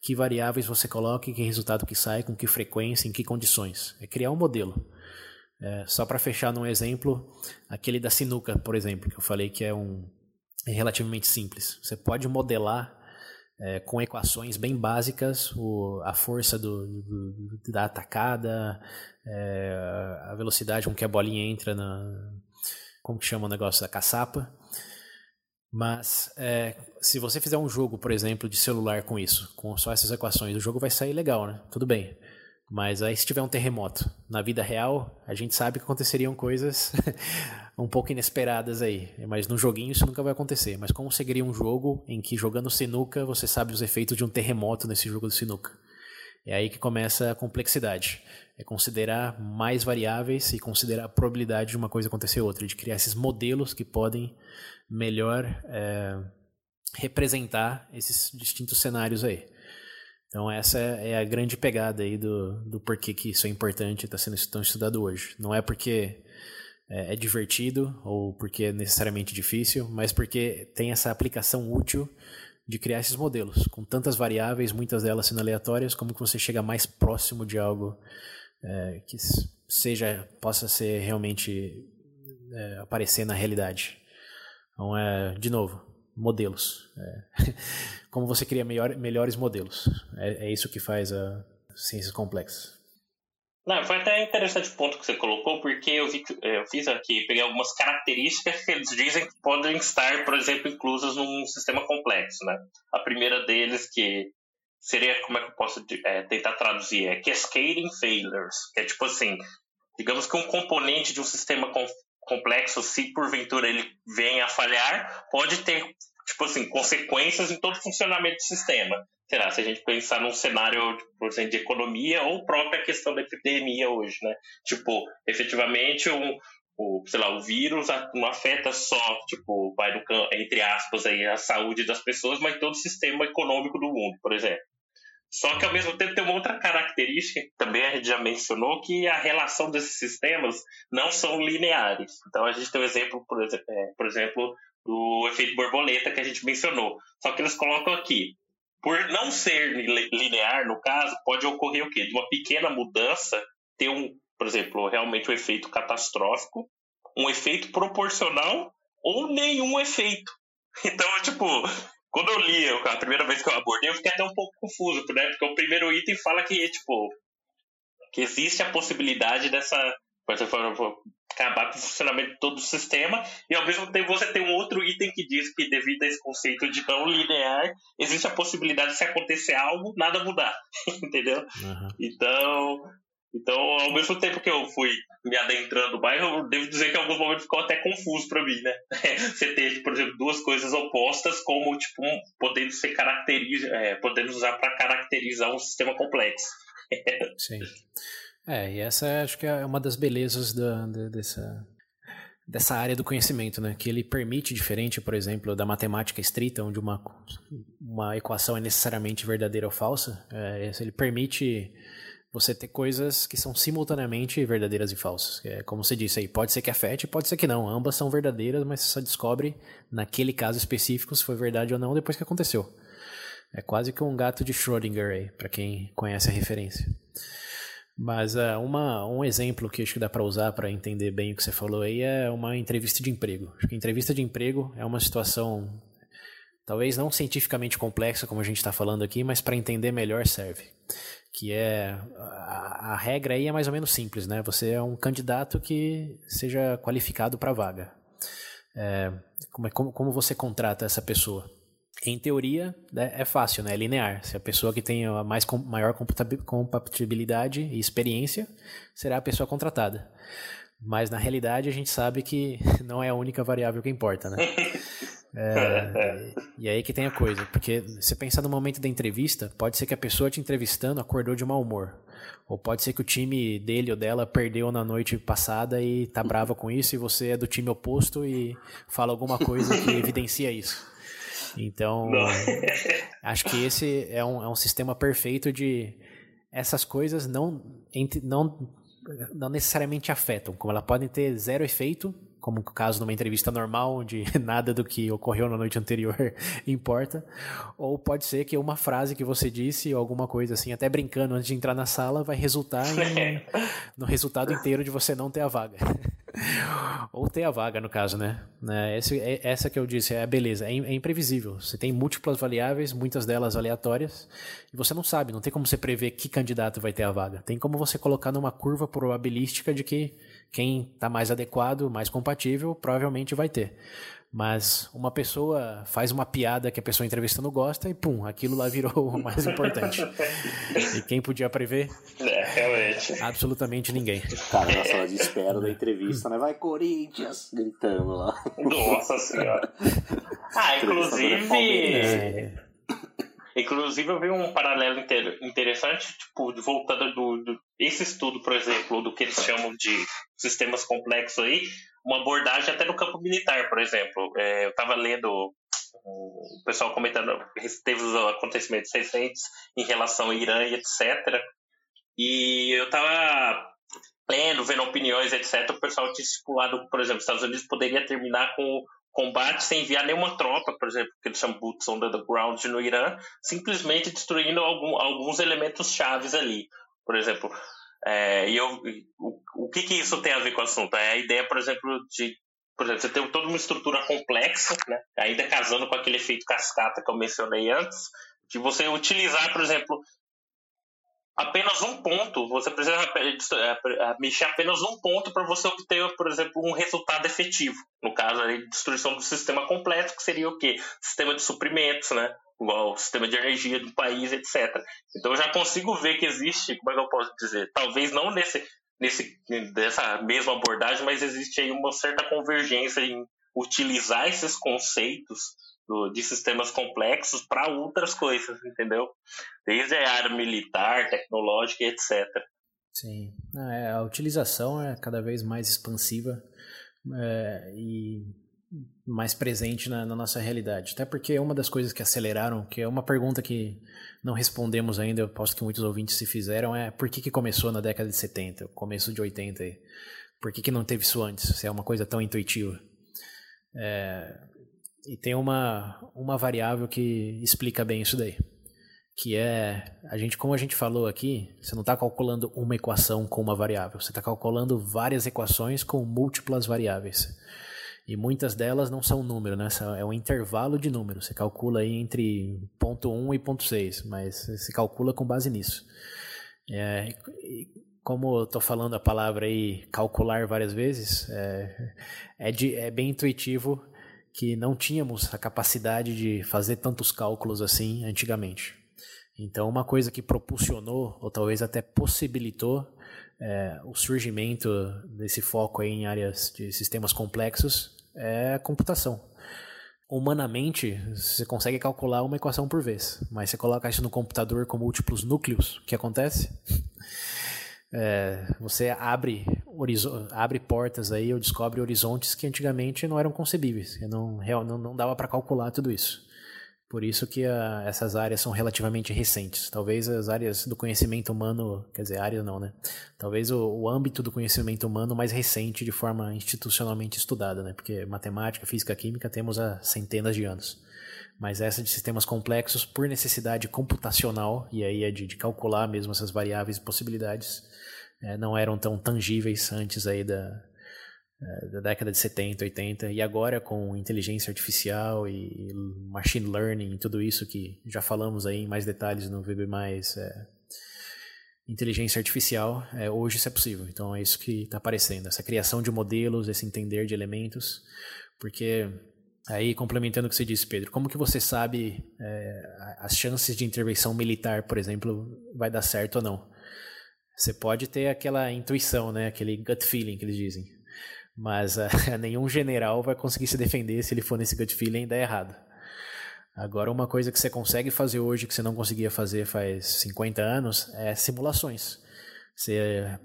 que variáveis você coloca, que resultado que sai, com que frequência, em que condições. É criar um modelo. É, só para fechar num exemplo, aquele da sinuca, por exemplo, que eu falei que é um é relativamente simples. Você pode modelar é, com equações bem básicas o, a força do, do, da atacada, é, a velocidade com que a bolinha entra na. Como que chama o negócio da caçapa. Mas é, se você fizer um jogo, por exemplo, de celular com isso, com só essas equações, o jogo vai sair legal, né? Tudo bem. Mas aí se tiver um terremoto na vida real, a gente sabe que aconteceriam coisas um pouco inesperadas aí. Mas no joguinho isso nunca vai acontecer. Mas como seria um jogo em que jogando sinuca você sabe os efeitos de um terremoto nesse jogo de sinuca? É aí que começa a complexidade. É considerar mais variáveis e considerar a probabilidade de uma coisa acontecer outra, de criar esses modelos que podem melhor é, representar esses distintos cenários aí. Então essa é a grande pegada aí do, do porquê que isso é importante e está sendo tão estudado hoje. Não é porque é, é, divertido ou porque é necessariamente difícil, mas porque tem essa aplicação útil de criar esses modelos, com tantas variáveis, muitas delas sendo aleatórias, como que você chega mais próximo de algo é, que seja possa ser realmente é, aparecer na realidade. Então, é, de novo, modelos. É, como você cria melhor, melhores modelos. É, é, isso que faz a ciências complexas. Não, foi até interessante o ponto que você colocou, porque eu, vi, eu fiz aqui, peguei algumas características que eles dizem que podem estar, por exemplo, inclusas num sistema complexo, né? A primeira deles que seria, como é que eu posso é, tentar traduzir? É cascading failures, que é tipo assim, digamos que um componente de um sistema complexo, se porventura ele venha a falhar, pode ter, tipo assim, consequências em todo o funcionamento do sistema. Será, se a gente pensar num cenário, por exemplo, de economia ou própria questão da epidemia hoje, né? Tipo, efetivamente, um, o, sei lá, o vírus não afeta só, tipo, vai no, entre aspas, aí, a saúde das pessoas, mas todo o sistema econômico do mundo, por exemplo. Só que ao mesmo tempo tem uma outra característica que também a gente já mencionou, que a relação desses sistemas não são lineares. Então a gente tem um exemplo, por exemplo, é, por exemplo, do efeito borboleta que a gente mencionou. Só que eles colocam aqui, por não ser linear, no caso, pode ocorrer o quê? De uma pequena mudança ter um, por exemplo, realmente um efeito catastrófico, um efeito proporcional ou nenhum efeito. Então, tipo, quando eu li a primeira vez que eu abordei, eu fiquei até um pouco confuso, né? Porque o primeiro item fala que, tipo, que existe a possibilidade dessa. acabar com o funcionamento de todo o sistema, e ao mesmo tempo você tem um outro item que diz que, devido a esse conceito de não linear, existe a possibilidade de se acontecer algo, nada mudar. Entendeu? Uhum. Então, então, ao mesmo tempo que eu fui me adentrando mais, eu devo dizer que em alguns momentos ficou até confuso para mim, né? Você ter, por exemplo, duas coisas opostas como, tipo, um, podendo ser caracteriza, é, podendo usar para caracterizar um sistema complexo. Sim. É, e essa acho que é uma das belezas da, da, dessa, dessa área do conhecimento, né? Que ele permite, diferente, por exemplo, da matemática estrita, onde uma, uma equação é necessariamente verdadeira ou falsa, é, ele permite você ter coisas que são simultaneamente verdadeiras e falsas. É, como você disse aí, pode ser que afete, pode ser que não. Ambas são verdadeiras, mas você só descobre naquele caso específico se foi verdade ou não depois que aconteceu. É quase que um gato de Schrödinger aí, para quem conhece a referência. Mas uh, uma, um exemplo que acho que dá para usar para entender bem o que você falou aí é uma entrevista de emprego. Acho que entrevista de emprego é uma situação talvez não cientificamente complexa como a gente está falando aqui, mas para entender melhor serve que é a, a, regra aí é mais ou menos simples, né? Você é um candidato que seja qualificado para a vaga. É, como, é, como, como você contrata essa pessoa? Em teoria, né, é fácil, né? É linear. Se a pessoa que tem a mais, maior compatibilidade e experiência será a pessoa contratada. Mas na realidade a gente sabe que não é a única variável que importa, né? É, e aí que tem a coisa, porque você pensar no momento da entrevista, pode ser que a pessoa te entrevistando acordou de mau humor. Ou pode ser que o time dele ou dela perdeu na noite passada e tá brava com isso, e você é do time oposto e fala alguma coisa que evidencia isso. Então, acho que esse é um, é um sistema perfeito de essas coisas não, não, não necessariamente afetam, como elas podem ter zero efeito, como o caso numa entrevista normal, onde nada do que ocorreu na noite anterior importa, ou pode ser que uma frase que você disse, ou alguma coisa assim, até brincando antes de entrar na sala, vai resultar em, no resultado inteiro de você não ter a vaga. Ou ter a vaga, no caso, né? né esse, é, essa que eu disse é a beleza. É, é, imprevisível. Você tem múltiplas variáveis, muitas delas aleatórias, e você não sabe, não tem como você prever que candidato vai ter a vaga. Tem como você colocar numa curva probabilística de que quem está mais adequado, mais compatível, provavelmente vai ter. Mas uma pessoa faz uma piada que a pessoa entrevistando gosta e pum, aquilo lá virou o mais importante. e quem podia prever? É, realmente. Absolutamente ninguém. Cara, na sala de espera da entrevista, né? Vai Corinthians! Gritando lá. Nossa senhora. Ah, inclusive. É. Inclusive, eu vi um paralelo interessante, tipo, voltando do, do, esse estudo, por exemplo, do que eles chamam de sistemas complexos aí, uma abordagem até no campo militar, por exemplo. É, eu estava lendo o pessoal comentando, teve os acontecimentos recentes em relação ao Irã e etc. E eu estava lendo, vendo opiniões, etc. O pessoal tinha estipulado, por exemplo, os Estados Unidos poderia terminar com combate sem enviar nenhuma tropa, por exemplo, que eles chamam Boots on the Ground no Irã, simplesmente destruindo algum, alguns elementos chaves ali. Por exemplo, é, e eu, o, o que, que isso tem a ver com o assunto? É a ideia, por exemplo, de por exemplo, você tem toda uma estrutura complexa, né? ainda casando com aquele efeito cascata que eu mencionei antes, de você utilizar, por exemplo, apenas um ponto, você precisa é, é, mexer apenas um ponto para você obter, por exemplo, um resultado efetivo. No caso, a destruição do sistema completo, que seria o quê? Sistema de suprimentos, né? igual o sistema de energia do país, etc. Então eu já consigo ver que existe, como é que eu posso dizer, talvez não nesse, nesse, dessa mesma abordagem, mas existe aí uma certa convergência em utilizar esses conceitos do, de sistemas complexos para outras coisas, entendeu? Desde a área militar, tecnológica, etc. Sim, é, a utilização é cada vez mais expansiva é, e mais presente na, na, nossa realidade. Até porque uma das coisas que aceleraram, que é uma pergunta que não respondemos ainda, eu posso que muitos ouvintes se fizeram, é por que, que começou na década de 70, começo de 80? Por que, que não teve isso antes, se é uma coisa tão intuitiva? É, e tem uma, uma variável que explica bem isso daí. Que é, a gente, como a gente falou aqui, você não está calculando uma equação com uma variável, você está calculando várias equações com múltiplas variáveis. E muitas delas não são número, né? É um intervalo de números. Você calcula aí entre ponto 1 e ponto 6, mas você calcula com base nisso. É, como eu estou falando a palavra aí, calcular várias vezes, é, é, de, é bem intuitivo que não tínhamos a capacidade de fazer tantos cálculos assim antigamente. Então, uma coisa que propulsionou, ou talvez até possibilitou, é, o surgimento desse foco em áreas de sistemas complexos é a computação. Humanamente, você consegue calcular uma equação por vez, mas você coloca isso no computador com múltiplos núcleos, o que acontece? É, você abre, abre portas aí ou descobre horizontes que antigamente não eram concebíveis, não, não, não dava para calcular tudo isso. Por isso que a, essas áreas são relativamente recentes. Talvez as áreas do conhecimento humano, quer dizer, área não, né? Talvez o, o, âmbito do conhecimento humano mais recente de forma institucionalmente estudada, né? Porque matemática, física, química temos há centenas de anos. Mas essa de sistemas complexos, por necessidade computacional, e aí é de, de calcular mesmo essas variáveis e possibilidades, é, não eram tão tangíveis antes aí da, é, da década de 70, 80, e agora com inteligência artificial e machine learning e tudo isso que já falamos aí em mais detalhes no VB+, é, inteligência artificial, é, hoje isso é possível. Então é isso que está aparecendo, essa criação de modelos, esse entender de elementos, porque aí complementando o que você disse, Pedro, como que você sabe é, as chances de intervenção militar, por exemplo, vai dar certo ou não? Você pode ter aquela intuição, né, aquele gut feeling que eles dizem mas uh, nenhum general vai conseguir se defender se ele for nesse gut feeling e dar errado. Agora, uma coisa que você consegue fazer hoje que você não conseguia fazer faz 50 anos é simulações. Você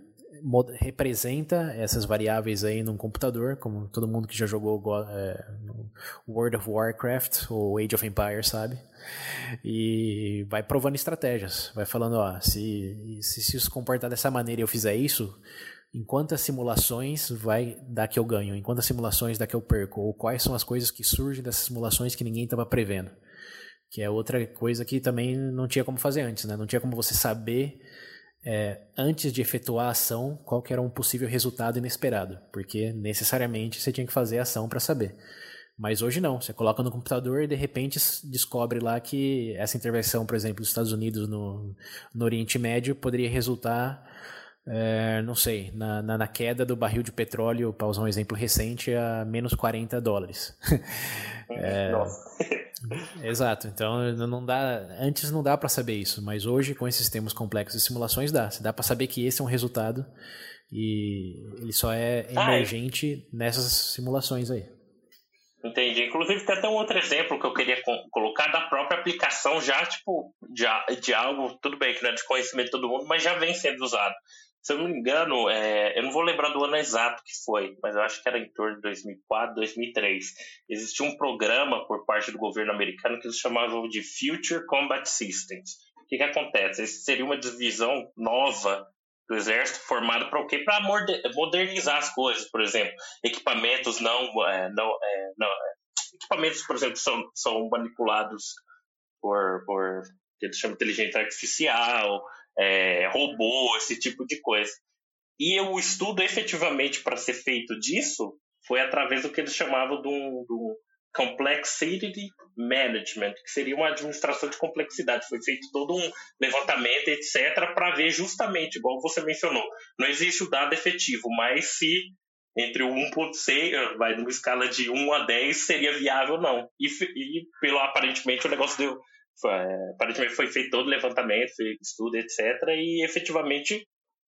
representa essas variáveis aí num computador, como todo mundo que já jogou é, World of Warcraft ou Age of Empires sabe, e vai provando estratégias, vai falando, ó, se, se, se se comportar dessa maneira e eu fizer isso, em quantas simulações vai dar que eu ganho, em quantas simulações dá que eu perco, ou quais são as coisas que surgem dessas simulações que ninguém estava prevendo. Que é outra coisa que também não tinha como fazer antes, né? Não tinha como você saber é, antes de efetuar a ação, qual que era um possível resultado inesperado, porque necessariamente você tinha que fazer a ação para saber. Mas hoje não, você coloca no computador e de repente descobre lá que essa intervenção, por exemplo, dos Estados Unidos no, no Oriente Médio poderia resultar, é, não sei, na, na, na, queda do barril de petróleo, para usar um exemplo recente, a menos 40 dólares. é, Exato. Então não dá, antes não dá para saber isso, mas hoje com esses sistemas complexos de simulações dá. Dá para saber que esse é um resultado e ele só é ah, é. emergente ah, nessas simulações aí. Entendi. Inclusive tem até um outro exemplo que eu queria colocar da própria aplicação já tipo de, de algo tudo bem que não é de conhecimento de todo mundo, mas já vem sendo usado se eu não me engano, é, eu não vou lembrar do ano exato que foi, mas eu acho que era em torno de 2004, 2003. Existia um programa por parte do governo americano que eles chamavam de Future Combat Systems. O que, que acontece? Esse seria uma divisão nova do exército formada para o quê? Para modernizar as coisas, por exemplo, equipamentos não, é, não, é, não é, equipamentos, por exemplo, são, são manipulados por, por que eles chamam de inteligência artificial, é, robô, esse tipo de coisa. E o estudo efetivamente para ser feito disso foi através do que eles chamavam do, do Complexity Management, que seria uma administração de complexidade. Foi feito todo um levantamento, etc., para ver justamente, igual você mencionou, não existe o dado efetivo, mas se entre o 1.6, vai numa escala de 1 a 10, seria viável ou não. E, e pelo aparentemente o negócio deu, é, aparentemente foi feito todo o levantamento, estudo, etc. E efetivamente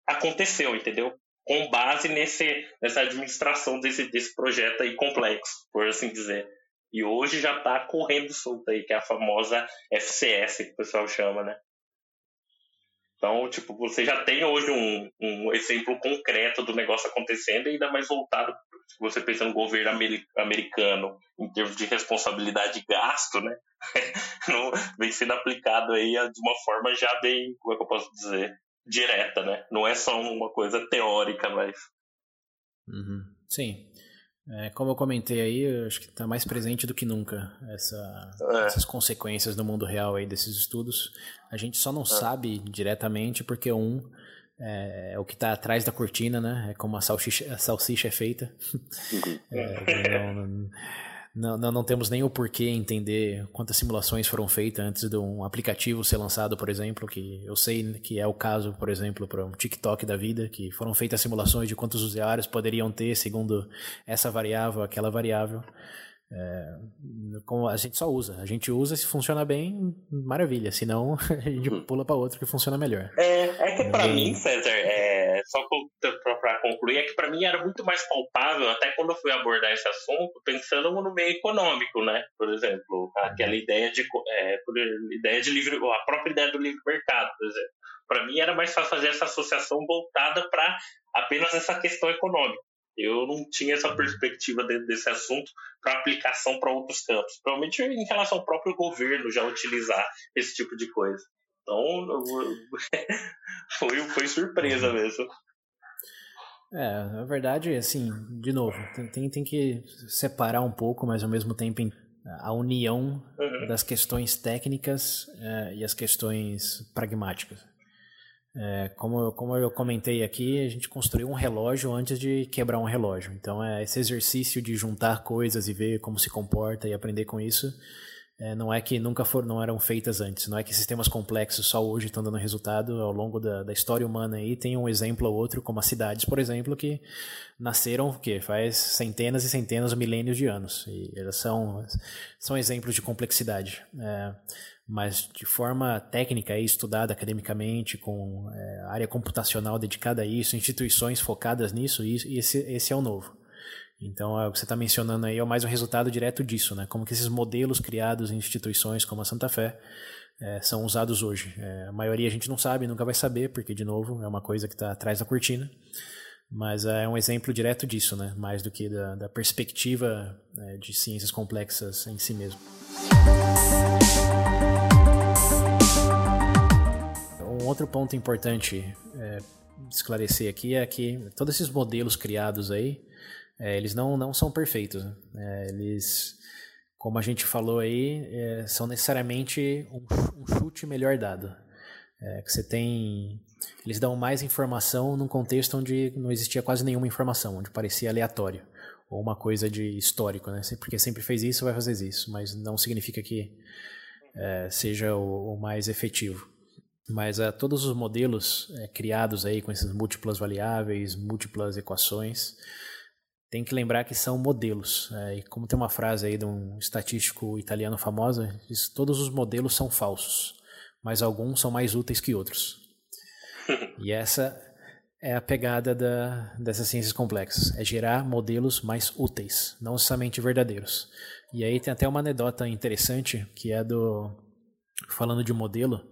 aconteceu, entendeu? Com base nesse, nessa administração desse, desse projeto aí complexo, por assim dizer. E hoje já está correndo solto aí, que é a famosa FCS, que o pessoal chama, né? Então, tipo, você já tem hoje um, um exemplo concreto do negócio acontecendo, ainda mais voltado, se você pensa no governo americano, em termos de responsabilidade e gasto, né? Vem sendo aplicado aí de uma forma já bem, como é que eu posso dizer, direta, né? Não é só uma coisa teórica, mas. Uhum. Sim. É, como eu comentei aí, eu acho que está mais presente do que nunca essa, é. essas consequências no mundo real aí desses estudos. A gente só não é. sabe diretamente porque um é, é o que está atrás da cortina, né? É como a salsicha, a salsicha é feita. Uhum. É, não, não, não, não, não, temos nem o porquê entender quantas simulações foram feitas antes de um aplicativo ser lançado, por exemplo, que eu sei que é o caso, por exemplo, para um TikTok da vida, que foram feitas simulações de quantos usuários poderiam ter segundo essa variável, aquela variável. É, como a gente só usa. A gente usa, se funciona bem, maravilha. Se não, a gente uhum. pula para outro que funciona melhor. É, é que para mim, César, é, só para concluir, é que para mim era muito mais palpável, até quando eu fui abordar esse assunto, pensando no meio econômico, né? Por exemplo, aquela ideia de, é, ideia de livre, a própria ideia do livre mercado, por exemplo. Para mim era mais fácil fazer essa associação voltada para apenas essa questão econômica. Eu não tinha essa perspectiva dentro desse assunto para aplicação para outros campos. Provavelmente em relação ao próprio governo já utilizar esse tipo de coisa. Então, foi, foi surpresa mesmo. É, na verdade, assim, de novo, tem, tem que separar um pouco, mas ao mesmo tempo a união uhum. das questões técnicas é, e as questões pragmáticas. É, como, como eu comentei aqui, a gente construiu um relógio antes de quebrar um relógio. Então, é esse exercício de juntar coisas e ver como se comporta e aprender com isso, é, não é que nunca foram, não eram feitas antes. Não é que sistemas complexos só hoje estão dando resultado ao longo da, da história humana. Aí tem um exemplo ou outro, como as cidades, por exemplo, que nasceram que faz centenas e centenas, milênios de anos. E elas são, são exemplos de complexidade. É, mas de forma técnica e estudada academicamente, com é, área computacional dedicada a isso, instituições focadas nisso, e esse, esse é o novo. Então, é o que você está mencionando aí é mais um resultado direto disso, né? Como que esses modelos criados em instituições como a Santa Fé é, são usados hoje. É, a maioria a gente não sabe, nunca vai saber, porque, de novo, é uma coisa que está atrás da cortina. Mas é um exemplo direto disso, né? mais do que da, da perspectiva é, de ciências complexas em si mesmo. Um outro ponto importante é, esclarecer aqui é que todos esses modelos criados aí, é, eles não, não são perfeitos. Né? É, eles, como a gente falou aí, é, são necessariamente um, um, chute melhor dado. É, que você tem eles dão mais informação num contexto onde não existia quase nenhuma informação, onde parecia aleatório ou uma coisa de histórico, né? Porque sempre fez isso, vai fazer isso, mas não significa que é, seja o, o, mais efetivo. Mas é, todos os modelos é, criados aí com essas múltiplas variáveis, múltiplas equações, tem que lembrar que são modelos. É, e como tem uma frase aí de um estatístico italiano famoso, diz, todos os modelos são falsos, mas alguns são mais úteis que outros. e essa é a pegada da, dessas ciências complexas, é gerar modelos mais úteis, não necessariamente verdadeiros. E aí tem até uma anedota interessante, que é do... Falando de modelo,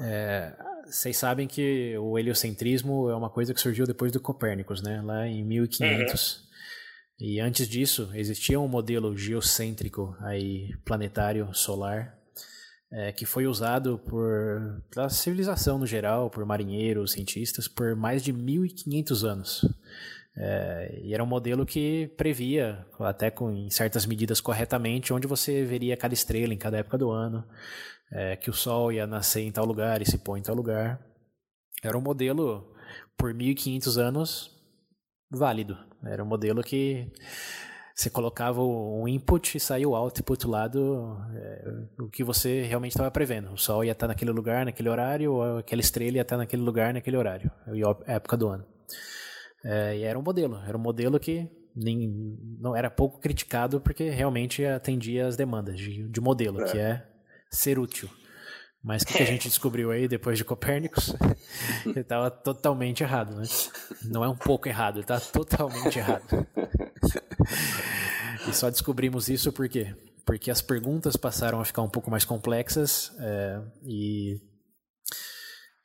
é, vocês sabem que o heliocentrismo é uma coisa que surgiu depois do Copérnicos, né? Lá em 1500. Uhum. E antes disso, existia um modelo geocêntrico aí, planetário, solar, é, que foi usado por pela civilização no geral, por marinheiros, cientistas, por mais de 1.500 anos. É, e era um modelo que previa, até com em certas medidas corretamente, onde você veria cada estrela em cada época do ano, é, que o Sol ia nascer em tal lugar e se pôr em tal lugar. Era um modelo, por 1.500 anos, válido. Era um modelo que você colocava um input e saía o output lá do é, o que você realmente estava prevendo. O sol ia estar naquele lugar, naquele horário, ou aquela estrela ia estar naquele lugar, naquele horário, a época do ano. É, e era um modelo, era um modelo que nem, não era pouco criticado porque realmente atendia as demandas de, de modelo, é. que é ser útil. Mas o que, que, a gente descobriu aí depois de Copérnicos? ele estava totalmente errado, né? Não é um pouco errado, ele está totalmente errado. e só descobrimos isso por quê? Porque as perguntas passaram a ficar um pouco mais complexas é, e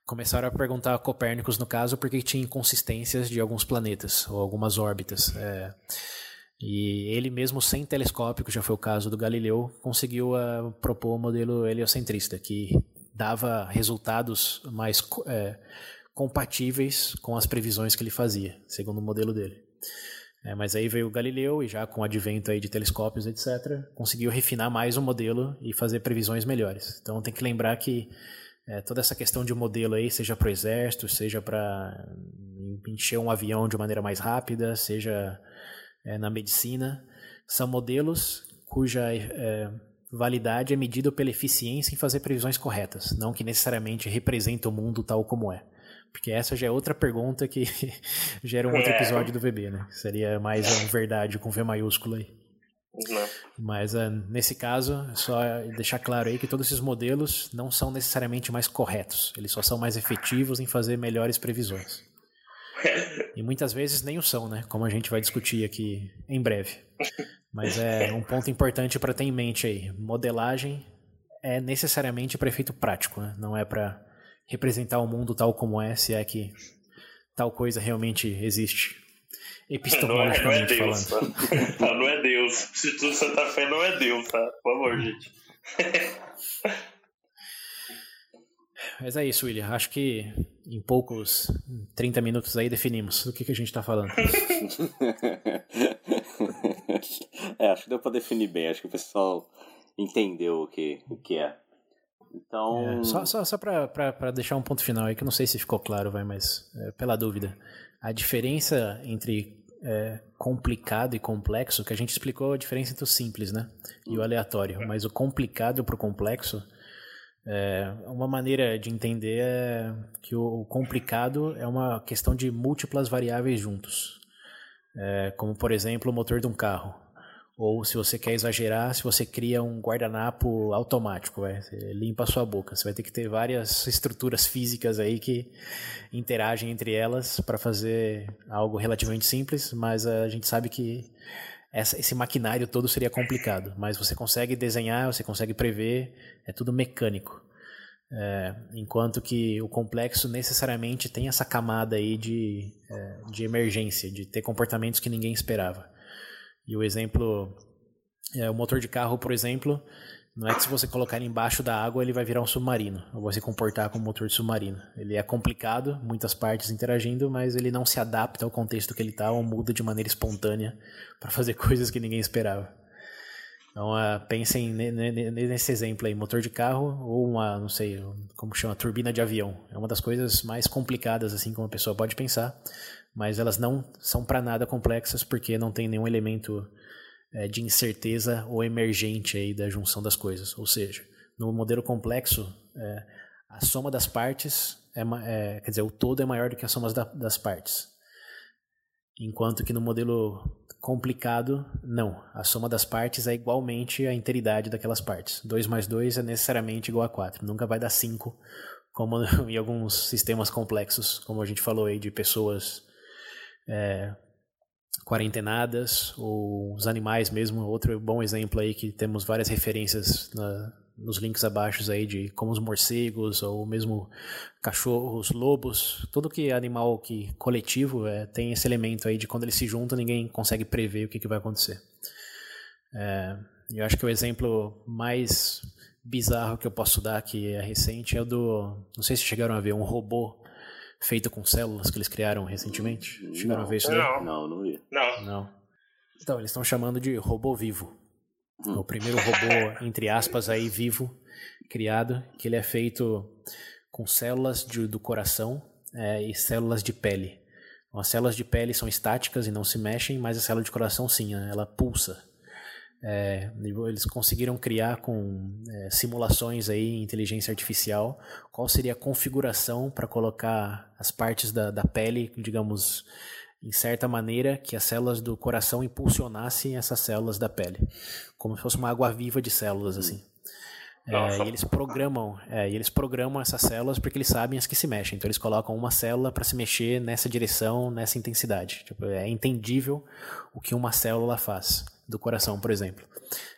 começaram a perguntar a Copérnicos, no caso, porque tinha inconsistências de alguns planetas ou algumas órbitas. É, e ele mesmo sem telescópio, que já foi o caso do Galileu, conseguiu uh, propor o modelo heliocentrista, que dava resultados mais é, compatíveis com as previsões que ele fazia, segundo o modelo dele. É, mas aí veio o Galileu e já com o advento aí de telescópios, etc., conseguiu refinar mais o modelo e fazer previsões melhores. Então tem que lembrar que é, toda essa questão de modelo aí, seja para o exército, seja para encher um avião de maneira mais rápida, seja é, na medicina, são modelos cuja é, validade é medida pela eficiência em fazer previsões corretas, não que necessariamente representa o mundo tal como é. Porque essa já é outra pergunta que gera um outro é. episódio do VB, né? Seria mais uma verdade com V maiúsculo aí. Não. Mas uh, nesse caso, só deixar claro aí que todos esses modelos não são necessariamente mais corretos. Eles só são mais efetivos em fazer melhores previsões. E muitas vezes nem o são, né? Como a gente vai discutir aqui em breve. Mas é um ponto importante para ter em mente aí. Modelagem é necessariamente para efeito prático, né? não é para representar o mundo tal como é, se é que tal coisa realmente existe. Epistemologicamente não é, não é Deus, falando. Tá? não é Deus. Se tudo Santa tá Fé não é Deus, tá? Por favor, gente. Mas é isso, William. Acho que em poucos 30 minutos aí definimos do que, que a gente está falando. é, acho que deu para definir bem. Acho que o pessoal entendeu o que, o que é. Então. É, só só, só para deixar um ponto final aí, que eu não sei se ficou claro, vai, mas é, pela dúvida. A diferença entre é, complicado e complexo, que a gente explicou a diferença entre o simples né, e o aleatório, mas o complicado para o complexo é, uma maneira de entender é que o complicado é uma questão de múltiplas variáveis juntos. É, como, por exemplo, o motor de um carro. Ou, se você quer exagerar, se você cria um guardanapo automático, vai, você limpa a sua boca. Você vai ter que ter várias estruturas físicas aí que interagem entre elas para fazer algo relativamente simples, mas a gente sabe que essa, esse maquinário todo seria complicado, mas você consegue desenhar, você consegue prever, é tudo mecânico. É, enquanto que o complexo necessariamente tem essa camada aí de, é, de emergência, de ter comportamentos que ninguém esperava. E o exemplo, é, o motor de carro, por exemplo, não é que se você colocar ele embaixo da água ele vai virar um submarino, ou vai se comportar como um motor de submarino. Ele é complicado, muitas partes interagindo, mas ele não se adapta ao contexto que ele está ou muda de maneira espontânea para fazer coisas que ninguém esperava. Então, uh, pensem nesse exemplo aí, motor de carro ou uma, não sei, como chama, turbina de avião. É uma das coisas mais complicadas, assim, como a pessoa pode pensar, mas elas não são para nada complexas porque não tem nenhum elemento é, de incerteza ou emergente aí da junção das coisas. Ou seja, no modelo complexo, é, a soma das partes, é, é, quer dizer, o todo é maior do que a soma da, das partes. Enquanto que no modelo complicado, não. A soma das partes é igualmente a integridade daquelas partes. 2 mais 2 é necessariamente igual a 4. Nunca vai dar 5, como em alguns sistemas complexos, como a gente falou aí, de pessoas é, quarentenadas, ou os animais mesmo, outro bom exemplo aí que temos várias referências na, nos links abaixo aí de como os morcegos ou mesmo cachorros, lobos, tudo que é animal que coletivo é, tem esse elemento aí de quando eles se juntam ninguém consegue prever o que, que vai acontecer. É, eu acho que o exemplo mais bizarro que eu posso dar que é recente é o do, não sei se chegaram a ver um robô feito com células que eles criaram recentemente? Chegaram não, a ver isso daí? Não. Não, não vi. Não. Não. Então, eles estão chamando de robô vivo. É o primeiro robô, entre aspas, aí vivo, criado, que ele é feito com células de, do coração é, e células de pele. Então, as células de pele são estáticas e não se mexem, mas a célula de coração sim, né? ela pulsa. É, eles conseguiram criar com é, simulações aí, inteligência artificial, qual seria a configuração para colocar as partes da, da pele, digamos, em certa maneira, que as células do coração impulsionassem essas células da pele, como se fosse uma água viva de células assim. É, e eles programam, é, e eles programam essas células porque eles sabem as que se mexem. Então eles colocam uma célula para se mexer nessa direção, nessa intensidade. Tipo, é entendível o que uma célula faz do coração, por exemplo.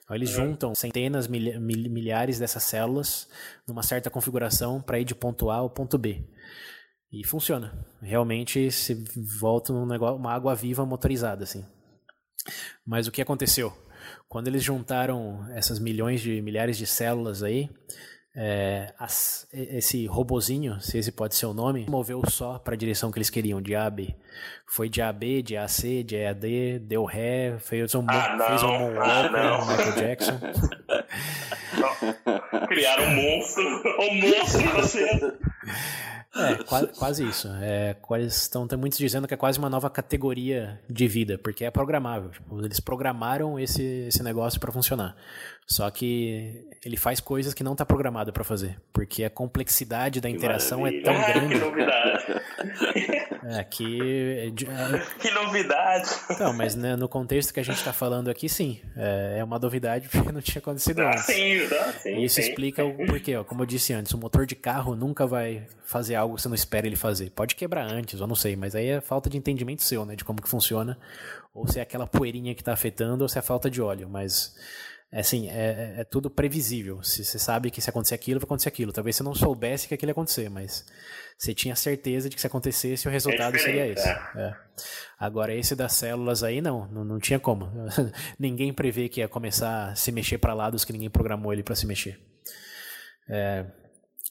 Então, eles juntam centenas, milhares dessas células numa certa configuração para ir de ponto A ao ponto B. E funciona. Realmente se volta um negócio, uma água viva motorizada, assim. Mas o que aconteceu? Quando eles juntaram essas milhões de milhares de células aí, é, as, esse robozinho, se esse pode ser o nome, moveu só para a direção que eles queriam, de A a B. Foi de A a B, de A a C, de E a D, deu ré, fez um, Ah, fez um Ah. Michael Jackson. Criaram um monstro. Um monstro você. É, quase, quase isso. É, estão, tem muitos dizendo que é quase uma nova categoria de vida, porque é programável. Tipo, eles programaram esse, esse negócio para funcionar. Só que ele faz coisas que não está programado para fazer, porque a complexidade da interação é tão Ah, que grande novidade. é, que. é, Que novidade. Não, mas né, no contexto que a gente está falando aqui, sim. É, é uma novidade porque não tinha acontecido Ah, antes. sim, ah, sim. E isso sim. explica o porquê, ó. Como eu disse antes, o motor de carro nunca vai fazer algo que você não espera ele fazer. Pode quebrar antes, eu não sei, mas aí é falta de entendimento seu, né? De como que funciona. Ou se é aquela poeirinha que está afetando, ou se é falta de óleo. Mas, é assim, é, é- é tudo previsível. Se você sabe que se acontecer aquilo, vai acontecer aquilo. Talvez você não soubesse que aquilo ia acontecer, mas você tinha certeza de que se acontecesse, o resultado seria diferente, esse. É. Agora, esse das células aí, não, não, não tinha como. ninguém prevê que ia começar a se mexer para lados que ninguém programou ele para se mexer. É,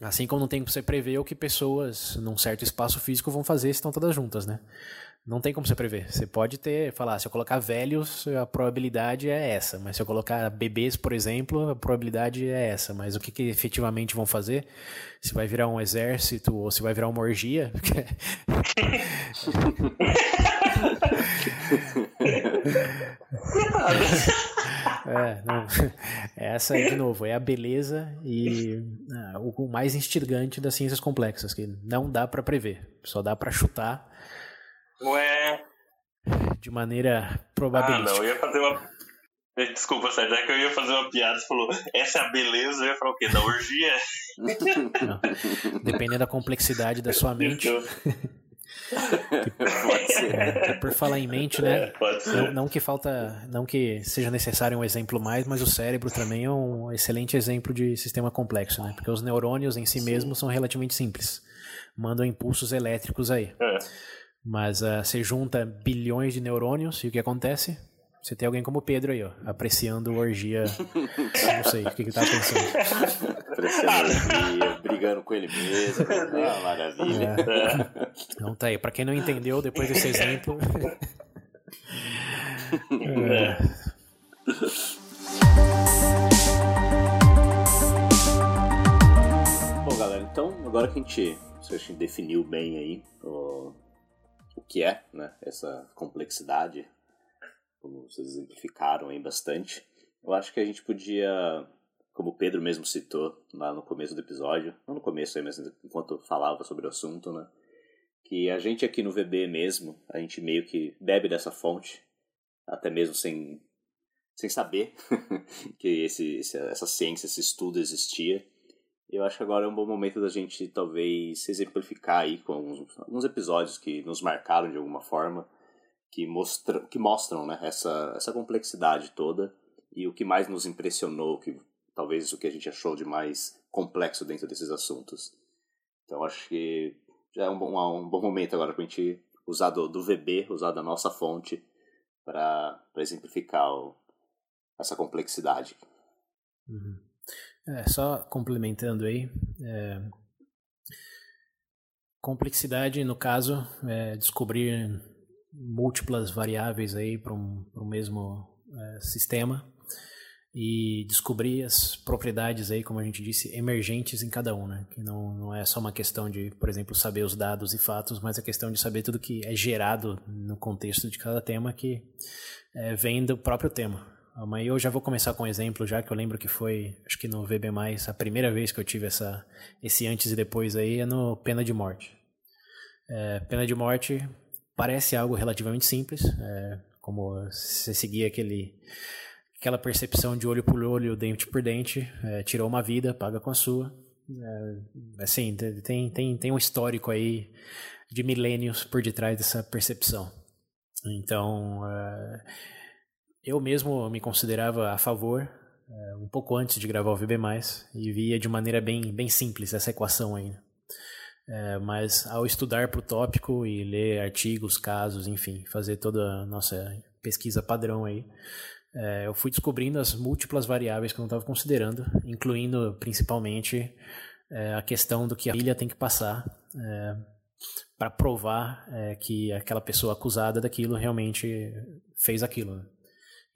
assim como não tem como você prever o que pessoas num certo espaço físico vão fazer se estão todas juntas, né? Não tem como você prever. Você pode ter, falar, se eu colocar velhos, a probabilidade é essa. Mas se eu colocar bebês, por exemplo, a probabilidade é essa. Mas o que, que efetivamente vão fazer? Se vai virar um exército ou se vai virar uma orgia? É, não. Essa aí, de novo, é a beleza e ah, o mais instigante das ciências complexas, que não dá pra prever, só dá pra chutar Ué. de maneira Ah, probabilística. não, eu ia fazer uma. Desculpa, Sérgio, é que eu ia fazer uma piada. Você falou, essa é a beleza. Eu ia falar o quê? Da orgia? Não. Dependendo da complexidade da sua mente, Então, Pode ser. É, por falar em mente, né? Não, não, que falta, não que seja necessário um exemplo mais, mas o cérebro também é um excelente exemplo de sistema complexo, né? Porque os neurônios em si mesmos são relativamente simples, mandam impulsos elétricos aí. É. Mas uh, você junta bilhões de neurônios e o que acontece? Você tem alguém como o Pedro aí, ó, apreciando orgia. não sei, o que, que tá pensando? apreciando orgia, brigando com ele mesmo. Ah, maravilha. É. Então tá aí, pra quem não entendeu, depois desse exemplo. é. Bom, galera, então agora que a gente, a gente definiu bem aí o que é né, essa complexidade como vocês exemplificaram aí bastante. Eu acho que a gente podia, como o Pedro mesmo citou lá no começo do episódio, não no começo aí, mas enquanto falava sobre o assunto, né? Que a gente aqui no VB mesmo, a gente meio que bebe dessa fonte, até mesmo sem, sem saber que esse, essa ciência, esse estudo existia. Eu acho que agora é um bom momento da gente talvez exemplificar aí com alguns, alguns episódios que nos marcaram de alguma forma que, mostra, que mostram né, essa, essa complexidade toda e o que mais nos impressionou, que talvez o que a gente achou de mais complexo dentro desses assuntos. Então acho que já é um bom, um bom momento agora para a gente usar do, do VB, usar da nossa fonte para exemplificar o, essa complexidade. Uhum. É, só complementando aí, é, complexidade no caso é descobrir múltiplas variáveis aí para um, mesmo é, sistema e descobrir as propriedades aí, como a gente disse, emergentes em cada um, né? Que não, não é só uma questão de, por exemplo, saber os dados e fatos, mas a questão de saber tudo que é gerado no contexto de cada tema que é, vem do próprio tema. Mas eu já vou começar com um exemplo, já que eu lembro que foi, acho que no VB+, a primeira vez que eu tive essa, esse antes e depois aí é no Pena de Morte. É, pena de Morte parece algo relativamente simples, é, como você seguir aquele, aquela percepção de olho por olho, dente por dente, é, tirou uma vida, paga com a sua. É, assim, tem, tem, tem um histórico aí de milênios por detrás dessa percepção. Então, é, eu mesmo me considerava a favor, é, um pouco antes de gravar o VB+, e via de maneira bem, bem simples essa equação aí. É, mas ao estudar para o tópico e ler artigos, casos, enfim, fazer toda a nossa pesquisa padrão aí, é, eu fui descobrindo as múltiplas variáveis que eu não estava considerando, incluindo principalmente a questão do que a família tem que passar para provar que aquela pessoa acusada daquilo realmente fez aquilo. Né?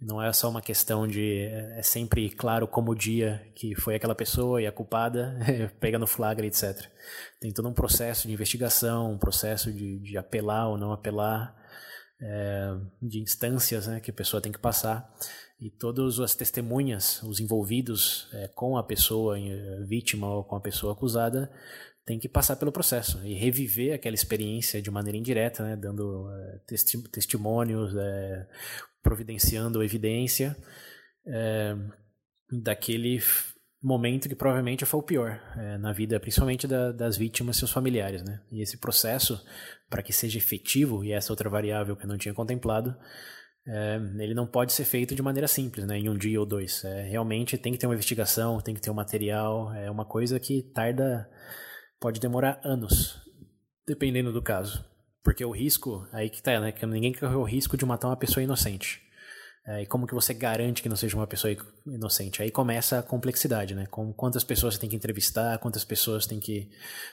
Não é só uma questão de. É, é sempre claro como o dia que foi aquela pessoa e a culpada pega no flagra, etc. Tem todo um processo de investigação, um processo de, de apelar ou não apelar, é, de instâncias né, que a pessoa tem que passar. E todas as testemunhas, os envolvidos é, com a pessoa é, vítima ou com a pessoa acusada, tem que passar pelo processo e reviver aquela experiência de maneira indireta, né, dando é, testi testemunhos, é, providenciando evidência é, daquele momento que provavelmente foi o pior na vida, principalmente da, das vítimas e seus familiares, né? E esse processo, para que seja efetivo, e essa outra variável que eu não tinha contemplado, é, ele não pode ser feito de maneira simples, né? Em um dia ou dois. É, realmente tem que ter uma investigação, tem que ter um material, é uma coisa que tarda, pode demorar anos, dependendo do caso. Porque o risco, aí que tá, né? Que ninguém correu o risco de matar uma pessoa inocente. É, e como que você garante que não seja uma pessoa inocente? Aí começa a complexidade, né? Com quantas pessoas você tem que entrevistar, quantas pessoas tem que.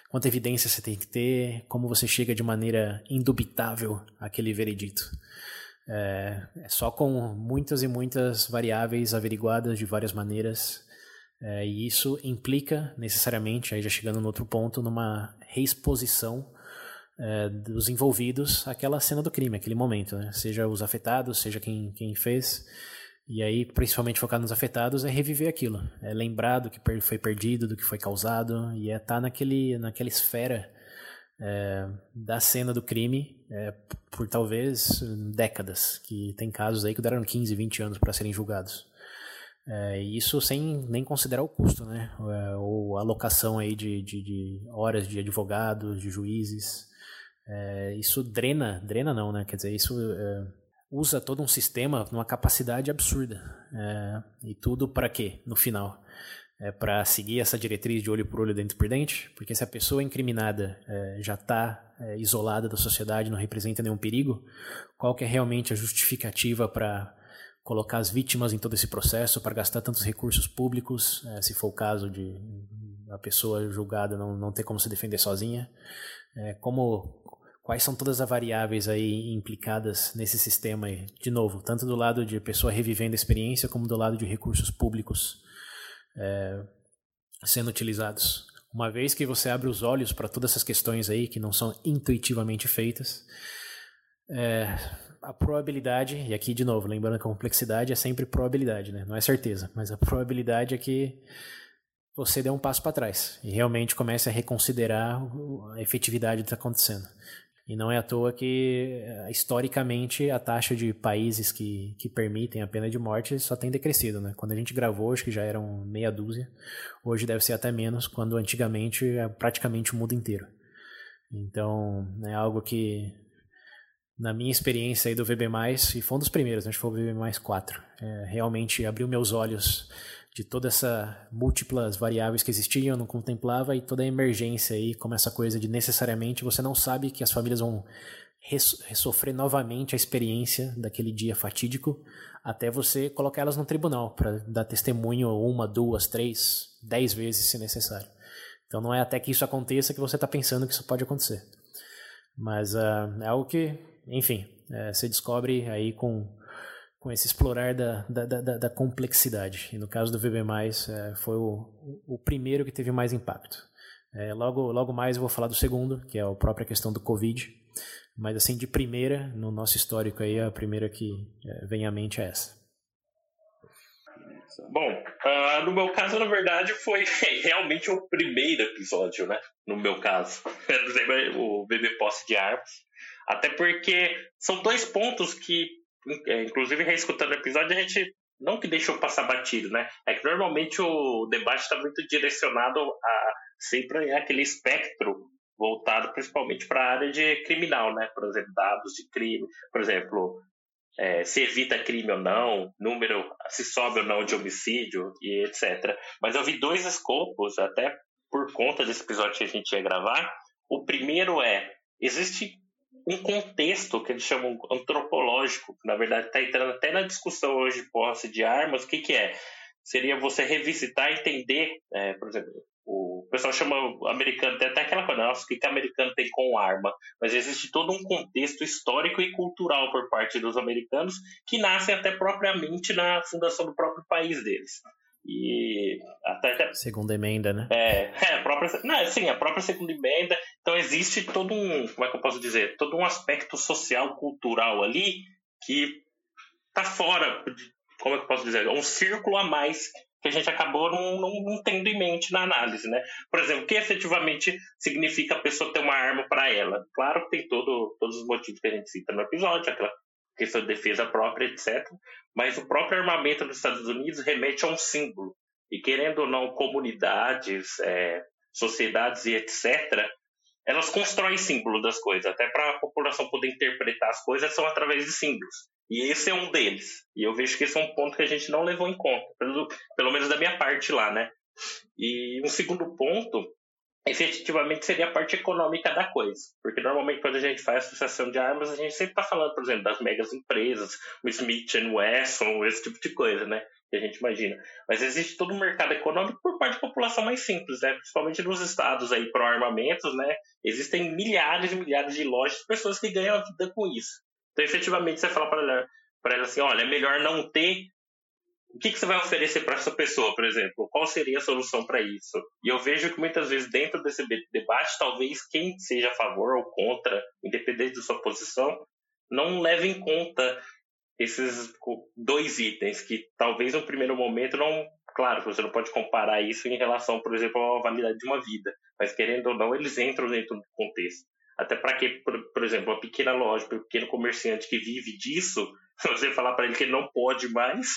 quanta evidência você tem que ter, como você chega de maneira indubitável àquele veredito. É, é só com muitas e muitas variáveis averiguadas de várias maneiras. É, e isso implica necessariamente, aí já chegando no outro ponto, numa reexposição é, dos envolvidos aquela cena do crime, aquele momento, né? seja os afetados, seja quem, quem fez. E aí, principalmente focado nos afetados, é reviver aquilo, é lembrar do que foi perdido, do que foi causado, e é estar tá naquele, naquela esfera é, da cena do crime é, por talvez décadas, que tem casos aí que duraram 15, 20 anos para serem julgados. É, isso sem nem considerar o custo, né? É, ou a alocação aí de, de, de horas de advogados, de juízes, é, isso drena, drena não, né? Quer dizer, isso é, usa todo um sistema numa capacidade absurda. É, e tudo para quê, no final? É para seguir essa diretriz de olho por olho, dente por dente? Porque se a pessoa incriminada é, já está é, isolada da sociedade, não representa nenhum perigo, qual que é realmente a justificativa para colocar as vítimas em todo esse processo, para gastar tantos recursos públicos, é, se for o caso de a pessoa julgada não, não ter como se defender sozinha? É, como quais são todas as variáveis aí implicadas nesse sistema aí? De novo, tanto do lado de pessoa revivendo a experiência, como do lado de recursos públicos é, sendo utilizados. Uma vez que você abre os olhos para todas essas questões aí que não são intuitivamente feitas, é, a probabilidade, e aqui de novo, lembrando que a complexidade é sempre probabilidade, né? não é certeza, mas a probabilidade é que você dê um passo para trás e realmente comece a reconsiderar a efetividade do que está acontecendo. E não é à toa que, eh, historicamente, a taxa de países que, que permitem a pena de morte só tem decrescido. Né? Quando a gente gravou, acho que já eram meia dúzia. Hoje deve ser até menos, quando antigamente é praticamente o mundo inteiro. Então, é algo que, na minha experiência aí do VB+, e foi um dos primeiros, acho que foi o VB+, 4, é, realmente abriu meus olhos de toda essa múltiplas variáveis que existiam, eu não contemplava e toda a emergência aí, como essa coisa de necessariamente você não sabe que as famílias vão ressofrer novamente a experiência daquele dia fatídico, até você colocar elas no tribunal para dar testemunho uma, duas, três, dez vezes se necessário. Então não é até que isso aconteça que você está pensando que isso pode acontecer. Mas uh, é algo que, enfim, é, você descobre aí com com esse explorar da, da, da, da, complexidade. E no caso do VB+, é, foi o, o primeiro que teve mais impacto. É, logo, logo mais eu vou falar do segundo, que é a própria questão do Covid. Mas assim, de primeira, no nosso histórico aí, a primeira que é, vem à mente é essa. Bom, uh, no meu caso, na verdade, foi realmente o primeiro episódio, né? No meu caso. o bebê posse de armas. Até porque são dois pontos que é, inclusive reescutando o episódio, a gente não que deixou passar batido, né? É que normalmente o debate está muito direcionado a sempre aquele espectro voltado principalmente para a área de criminal, né? Por exemplo, dados de crime, por exemplo, é, se evita crime ou não, número, se sobe ou não de homicídio e etc. Mas eu vi dois escopos, até por conta desse episódio que a gente ia gravar. O primeiro é, existe um contexto que eles chamam antropológico, que na verdade está entrando até na discussão hoje de posse de armas. O que, que é? Seria você revisitar, entender, é, por exemplo, o pessoal chama americano, tem até aquela coisa, nossa, o que, que americano tem com arma? Mas existe todo um contexto histórico e cultural por parte dos americanos que nascem até propriamente na fundação do próprio país deles. E até segunda emenda, né? É, é a própria, não, sim, a própria segunda emenda. Então existe todo um, como é que eu posso dizer, todo um aspecto social, cultural ali que tá fora, como é que eu posso dizer, um círculo a mais que a gente acabou não, não, não, tendo em mente na análise, né? Por exemplo, o que efetivamente significa a pessoa ter uma arma para ela? Claro que tem todo, todos os motivos que a gente cita no episódio, aquela questão de defesa própria, etc. Mas o próprio armamento dos Estados Unidos remete a um símbolo. E querendo ou não, comunidades, é, sociedades e etc., elas constroem símbolo das coisas, até para a população poder interpretar as coisas, são através de símbolos. E esse é um deles. E eu vejo que esse é um ponto que a gente não levou em conta, pelo, pelo menos da minha parte lá, né? E um segundo ponto efetivamente seria a parte econômica da coisa. Porque normalmente quando a gente faz associação de armas, a gente sempre está falando, por exemplo, das megas empresas, o Smith Wesson, esse tipo de coisa, né? Que a gente imagina. Mas existe todo um mercado econômico por parte da população mais simples, né? Principalmente nos estados aí pro armamentos, né? Existem milhares e milhares de lojas pessoas que ganham a vida com isso. Então, efetivamente, você fala para ela, para ela assim, olha, é melhor não ter o que, que você vai oferecer para essa pessoa, por exemplo? Qual seria a solução para isso? E eu vejo que muitas vezes dentro desse debate, talvez quem seja a favor ou contra, independente da sua posição, não leve em conta esses dois itens que talvez no primeiro momento não. Claro, você não pode comparar isso em relação, por exemplo, à validade de uma vida, mas querendo ou não, eles entram dentro do contexto. Até para que, por, por, exemplo, uma pequena loja, um pequeno comerciante que vive disso, você falar para ele que ele não pode mais,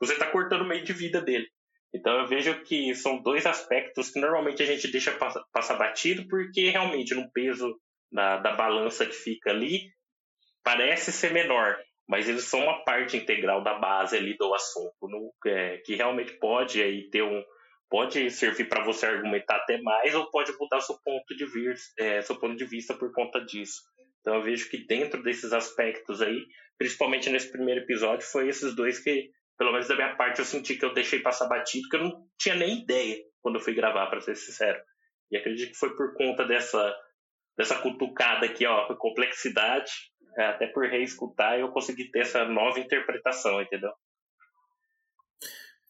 você está cortando o meio de vida dele. Então eu vejo que são dois aspectos que normalmente a gente deixa passar batido porque realmente no peso da, da balança que fica ali parece ser menor, mas eles são uma parte integral da base ali do assunto, no, é, que realmente pode aí ter um pode servir para você argumentar até mais ou pode mudar seu ponto de vista, é, seu ponto de vista por conta disso. Então eu vejo que dentro desses aspectos aí, principalmente nesse primeiro episódio, foi esses dois que, pelo menos da minha parte, eu senti que eu deixei passar batido, que eu não tinha nem ideia quando eu fui gravar, para ser sincero. E acredito que foi por conta dessa dessa cutucada aqui, ó, complexidade, é, até por reescutar eu consegui ter essa nova interpretação, entendeu?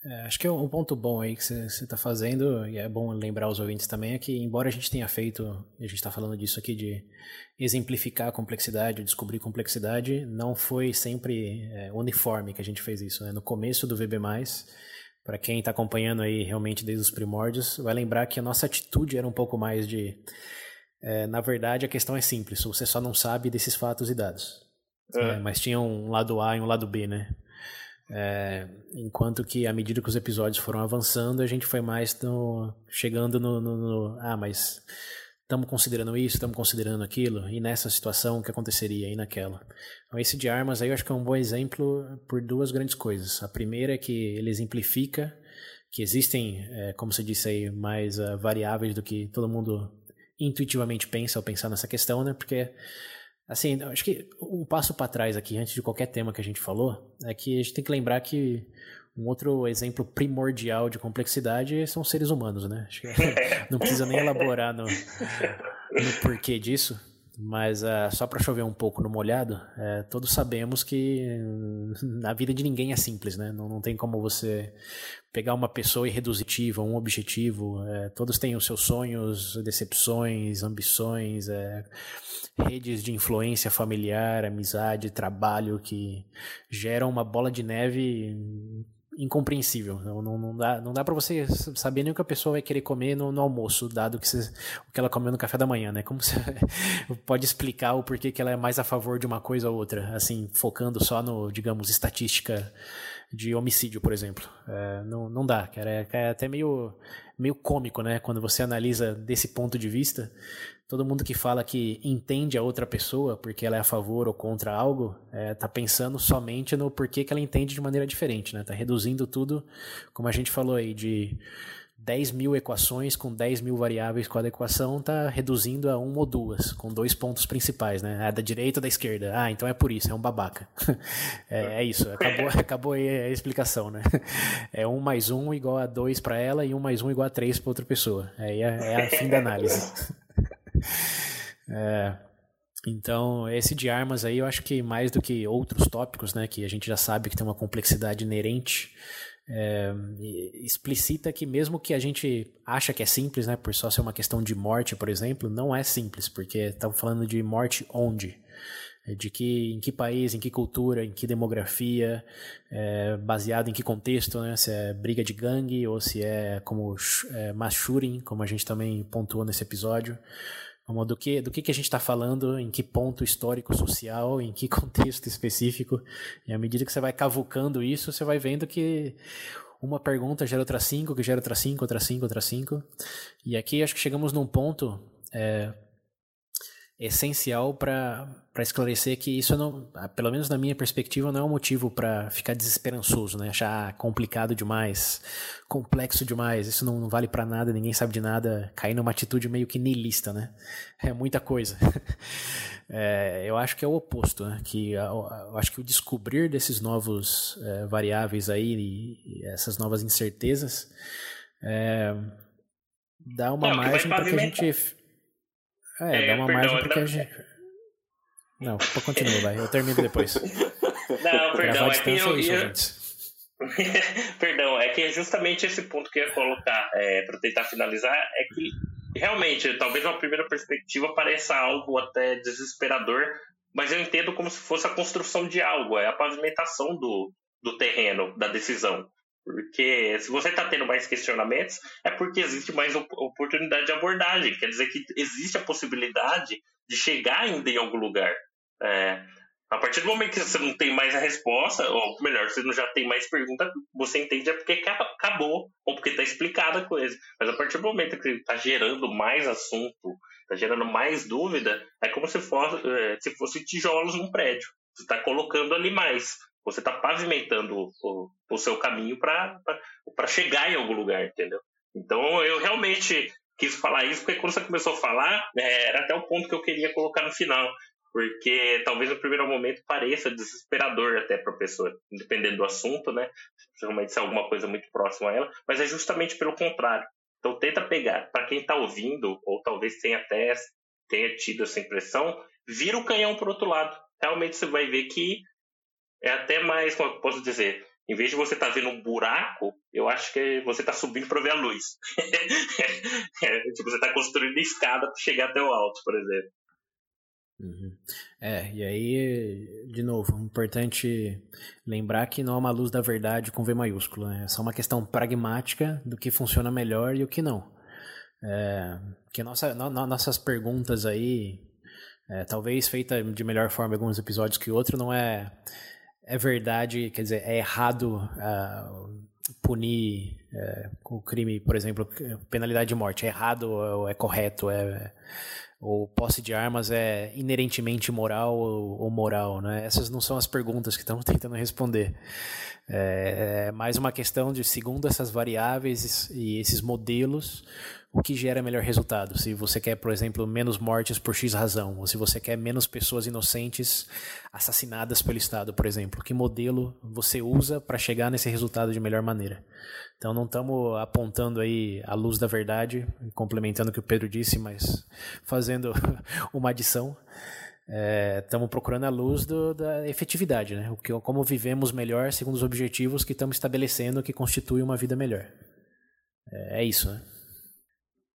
É, acho que é um ponto bom aí que você está fazendo, e é bom lembrar os ouvintes também, é que embora a gente tenha feito, a gente está falando disso aqui, de exemplificar a complexidade, descobrir complexidade, não foi sempre é, uniforme que a gente fez isso. Né? No começo do VB+, para quem está acompanhando aí realmente desde os primórdios, vai lembrar que a nossa atitude era um pouco mais de... É, na verdade, a questão é simples, você só não sabe desses fatos e dados. É. é mas tinha um lado A e um lado B, né? É, enquanto que à medida que os episódios foram avançando, a gente foi mais no, chegando no, no, no ah, mas estamos considerando isso, estamos considerando aquilo, e nessa situação o que aconteceria, e naquela. Então, esse de armas aí eu acho que é um bom exemplo por duas grandes coisas. A primeira é que ele exemplifica que existem, é, como você disse aí, mais uh, variáveis do que todo mundo intuitivamente pensa ao pensar nessa questão, né? Porque Assim, acho que um passo para trás aqui, antes de qualquer tema que a gente falou, é que a gente tem que lembrar que um outro exemplo primordial de complexidade são os seres humanos, né? Acho que não precisa nem elaborar no, no porquê disso, mas uh, só para chover um pouco no molhado, uh, todos sabemos que a vida de ninguém é simples, né? Não, não tem como você pegar uma pessoa e reduzir um objetivo. Uh, todos têm os seus sonhos, decepções, ambições. É, redes de influência familiar, amizade, trabalho que geram uma bola de neve incompreensível. Não, não, não dá, não dá para você saber nem o que a pessoa vai querer comer no, no almoço, dado que você, o que ela comeu no café da manhã, né? Como você pode explicar o porquê que ela é mais a favor de uma coisa ou outra, assim, focando só no, digamos, estatística de homicídio, por exemplo. É, não, não dá, cara. É, é até meio, meio cômico, né? Quando você analisa desse ponto de vista, todo mundo que fala que entende a outra pessoa porque ela é a favor ou contra algo, é, tá pensando somente no porquê que ela entende de maneira diferente, né? Tá reduzindo tudo, como a gente falou aí, de 10 mil equações com 10 mil variáveis cada equação, tá reduzindo a uma ou duas, com dois pontos principais, né? A da direita ou da esquerda. Ah, então é por isso, é um babaca. é, é, isso, acabou, acabou aí a explicação, né? É um mais um igual a dois para ela e um mais um igual a três para outra pessoa. Aí é, é a fim da análise. É, então, esse de armas aí, eu acho que mais do que outros tópicos, né, que a gente já sabe que tem uma complexidade inerente, é, explicita que mesmo que a gente acha que é simples, né, por só ser uma questão de morte, por exemplo, não é simples, porque estamos falando de morte onde? É de que, em que país, em que cultura, em que demografia, é, baseado em que contexto, né? se é briga de gangue ou se é como é, shooting, como a gente também pontuou nesse episódio. Como do que, do que, que a gente está falando, em que ponto histórico, social, em que contexto específico. E à medida que você vai cavucando isso, você vai vendo que uma pergunta gera outra cinco, que gera outra cinco, outra cinco, outra cinco. E aqui acho que chegamos num ponto é, essencial para esclarecer que isso não, ah, pelo menos na minha perspectiva, não é um motivo para ficar desesperançoso, né? Achar complicado demais, complexo demais, isso não, não vale para nada, ninguém sabe de nada, cair numa atitude meio que niilista, né? É muita coisa. É, eu acho que é o oposto, né? Que eu, eu acho que o descobrir desses novos é, variáveis aí e, e, essas novas incertezas é, dá uma margem para que a gente é, é dá uma perdão, margem porque não... a gente. Não, continua, vai. Eu termino depois. Não, perdão, é que eu, é isso, eu... perdão, é que é justamente esse ponto que eu ia colocar é, para tentar finalizar é que realmente, talvez uma primeira perspectiva pareça algo até desesperador, mas eu entendo como se fosse a construção de algo, é a pavimentação do, do terreno, da decisão. Porque se você está tendo mais questionamentos, é porque existe mais oportunidade de abordagem. Quer dizer que existe a possibilidade de chegar ainda em algum lugar. É, a partir do momento que você não tem mais a resposta, ou melhor, você não já tem mais pergunta, você entende é porque acabou, ou porque está explicada a coisa. Mas a partir do momento que está gerando mais assunto, está gerando mais dúvida, é como se fosse, é, se fosse tijolos num prédio. Você está colocando ali mais. Você está pavimentando o, o, seu caminho para chegar em algum lugar, entendeu? Então eu realmente quis falar isso, porque quando você começou a falar, é, era até o ponto que eu queria colocar no final. Porque talvez no primeiro momento pareça desesperador até para a pessoa, dependendo do assunto, né? Principalmente se é alguma coisa muito próxima a ela, mas é justamente pelo contrário. Então tenta pegar, para quem está ouvindo, ou talvez tenha até tenha tido essa impressão, vira o canhão para outro lado. Realmente você vai ver que é até mais, como eu posso dizer, em vez de você estar tá vendo um buraco, eu acho que você está subindo para ver a luz. é, tipo, você está construindo escada para chegar até o alto, por exemplo. Uhum. É, e aí, de novo, importante lembrar que não é uma luz da verdade com V maiúsculo, né? é só uma questão pragmática do que funciona melhor e o que não. É, que nossa, no, nossas perguntas aí, é, talvez feita de melhor forma em alguns episódios que outro, não é, é verdade, quer dizer, é errado uh, punir é, o crime, por exemplo, penalidade de morte, é errado ou é correto, é ou posse de armas é inerentemente moral ou, moral, né? Essas não são as perguntas que estamos tentando responder. É, é mais uma questão de, segundo essas variáveis e esses modelos, o que gera melhor resultado. Se você quer, por exemplo, menos mortes por X razão, ou se você quer menos pessoas inocentes assassinadas pelo Estado, por exemplo. Que modelo você usa para chegar nesse resultado de melhor maneira? Então não estamos apontando aí a luz da verdade, complementando o que o Pedro disse, mas fazendo uma adição. Estamos é, procurando a luz do, da efetividade, né? O que, como vivemos melhor segundo os objetivos que estamos estabelecendo que constitui uma vida melhor. É, é isso, né?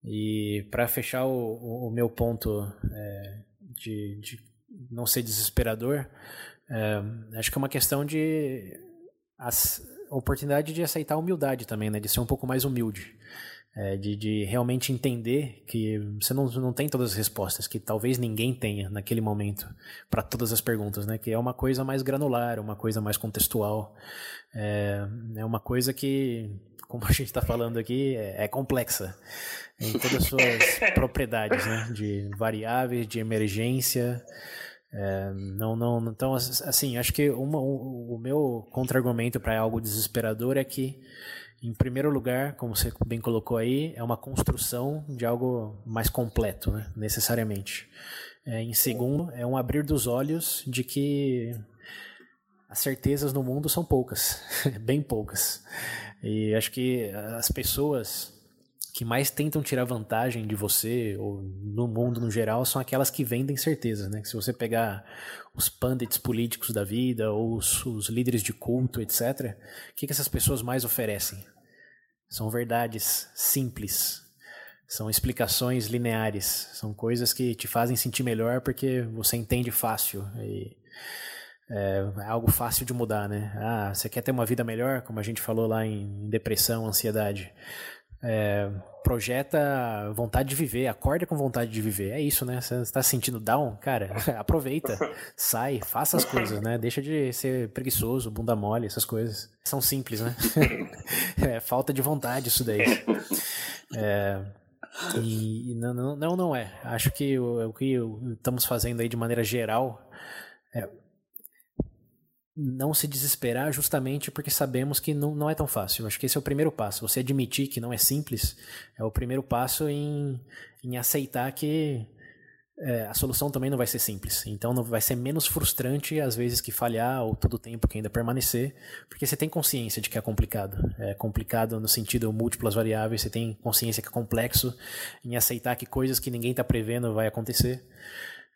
E para fechar o, o, meu ponto é, de, de, não ser desesperador, é, acho que é uma questão de as, oportunidade de aceitar a humildade também, né? De ser um pouco mais humilde. É, de, de, realmente entender que você não, não tem todas as respostas, que talvez ninguém tenha naquele momento para todas as perguntas, né? Que é uma coisa mais granular, uma coisa mais contextual, é, é uma coisa que, como a gente está falando aqui, é, é, complexa em todas as suas propriedades, né? De variáveis, de emergência, é, não, não, então, assim, acho que uma, o, o meu contra-argumento para algo desesperador é que, em primeiro lugar, como você bem colocou aí, é uma construção de algo mais completo, né, necessariamente. É, em segundo, é um abrir dos olhos de que as certezas no mundo são poucas, bem poucas. E acho que as pessoas que mais tentam tirar vantagem de você ou no mundo no geral são aquelas que vendem certeza, né? Se você pegar os pundits políticos da vida ou os, os líderes de culto, etc., o que, que essas pessoas mais oferecem? São verdades simples, são explicações lineares, são coisas que te fazem sentir melhor porque você entende fácil. E é, é algo fácil de mudar, né? Ah, você quer ter uma vida melhor, como a gente falou lá em depressão, ansiedade é, projeta vontade de viver, acorda com vontade de viver. É isso, né? Você está se sentindo down? Cara, aproveita, sai, faça as coisas, né? Deixa de ser preguiçoso, bunda mole, essas coisas. São simples, né? é falta de vontade isso daí. É, e não, não, não é. Acho que o, o que estamos fazendo aí de maneira geral é, não se desesperar justamente porque sabemos que não, não é tão fácil. Acho que esse é o primeiro passo. Você admitir que não é simples é o primeiro passo em, em aceitar que é, a solução também não vai ser simples. Então não vai ser menos frustrante às vezes que falhar ou todo o tempo que ainda permanecer, porque você tem consciência de que é complicado. É complicado no sentido múltiplas variáveis, você tem consciência que é complexo em aceitar que coisas que ninguém está prevendo vai acontecer.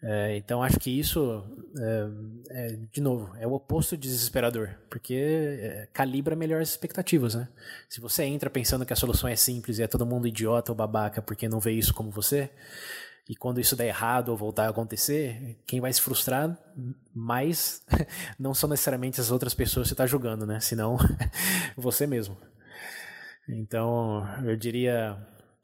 É, então acho que isso, é, é, de novo, é o oposto de desesperador, porque é, calibra melhor as expectativas, né? Se você entra pensando que a solução é simples e é todo mundo idiota ou babaca porque não vê isso como você, e quando isso der errado ou voltar a acontecer, quem vai se frustrar mais não são necessariamente as outras pessoas que você está julgando, né? Senão você mesmo. Então eu diria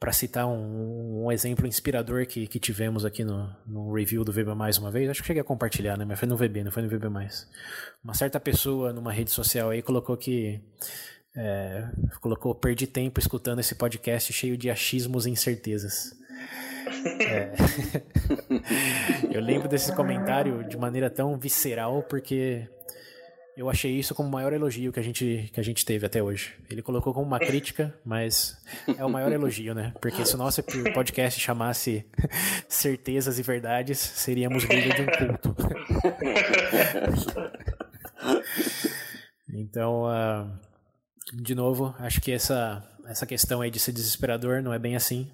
para citar um, um, exemplo inspirador que, que tivemos aqui no, no, review do VB Mais uma vez, acho que cheguei a compartilhar, né? Mas foi no VB, não foi no VB Mais. Uma certa pessoa numa rede social aí colocou que é, colocou perdi tempo escutando esse podcast cheio de achismos e incertezas. É. eu lembro desse comentário de maneira tão visceral porque eu achei isso como o maior elogio que a gente, que a gente teve até hoje. Ele colocou como uma crítica, mas é o maior elogio, né? Porque se o nosso podcast chamasse Certezas e Verdades, seríamos líder de um culto. então, uh, de novo, acho que essa, essa questão aí de ser desesperador não é bem assim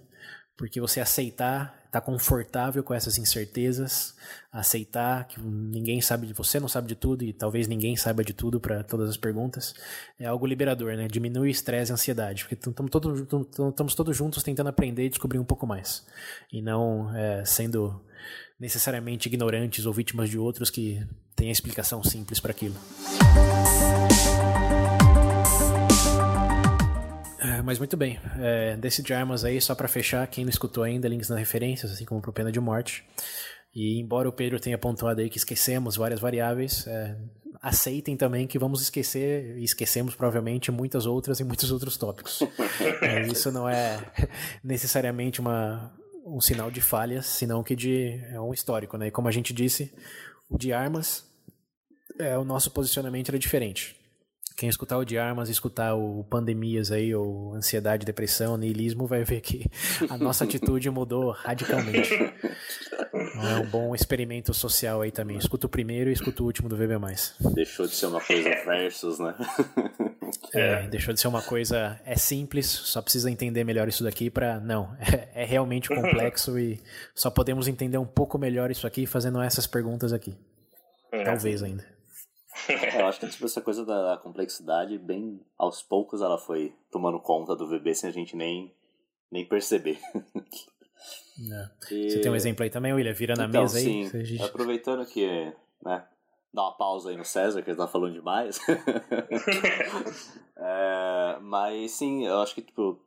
porque você aceitar, tá confortável com essas incertezas, aceitar que ninguém sabe de você, não sabe de tudo e talvez ninguém saiba de tudo para todas as perguntas, é algo liberador, né? Diminui o estresse e a ansiedade, porque estamos todos, todos juntos tentando aprender e descobrir um pouco mais, e não é, sendo necessariamente ignorantes ou vítimas de outros que têm a explicação simples para aquilo. Mas muito bem. É, desse de armas aí, só para fechar, quem não escutou ainda, links nas referências, assim como pro Pena de Morte. E embora o Pedro tenha pontuado aí que esquecemos várias variáveis, é, aceitem também que vamos esquecer, e esquecemos provavelmente muitas outras e muitos outros tópicos. Mas isso não é necessariamente uma, um sinal de falhas, senão que de, é um histórico, né? E como a gente disse, o de armas, é, o nosso posicionamento era diferente. Quem escutar o de armas, escutar o pandemias aí, ou ansiedade, depressão, niilismo, vai ver que a nossa atitude mudou radicalmente. É um bom experimento social aí também. Escuta o primeiro e escuta o último do VB+. Deixou de ser uma coisa versus, né? É, deixou de ser uma coisa. É simples, só precisa entender melhor isso daqui para Não, é, é, realmente complexo e só podemos entender um pouco melhor isso aqui fazendo essas perguntas aqui. É. Talvez ainda. É, eu acho que tipo, essa coisa da complexidade, bem aos poucos ela foi tomando conta do VB sem a gente nem, nem perceber. É. E... Você tem um exemplo aí também, William? Vira na então, mesa sim, aí. Gente... Aproveitando que, né, dá uma pausa aí no César, que ele tá falando demais. é, mas sim, eu acho que, tipo,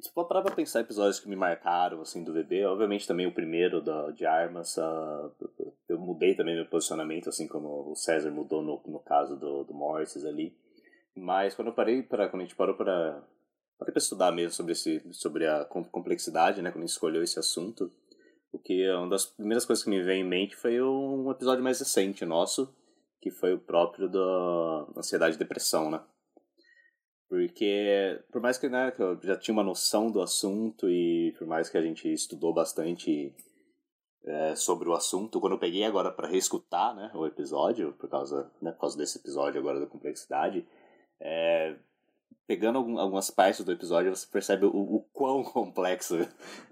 se for parar pra pensar episódios que me marcaram, assim, do VB, obviamente também o primeiro da, de armas, uh, eu mudei também meu posicionamento, assim como o César mudou no, no caso do, do Mortis ali. Mas quando eu parei para quando a gente parou para para estudar mesmo sobre esse sobre a complexidade, né, quando a gente escolheu esse assunto, o que uma das primeiras coisas que me veio em mente foi um episódio mais recente nosso, que foi o próprio da ansiedade e depressão, né? Porque, por mais que, né, que eu já tinha uma noção do assunto e por mais que a gente estudou bastante é, sobre o assunto, quando eu peguei agora para reescutar né, o episódio, por causa, né, por causa desse episódio agora da complexidade, é, pegando algum, algumas partes do episódio, você percebe o, o quão complexo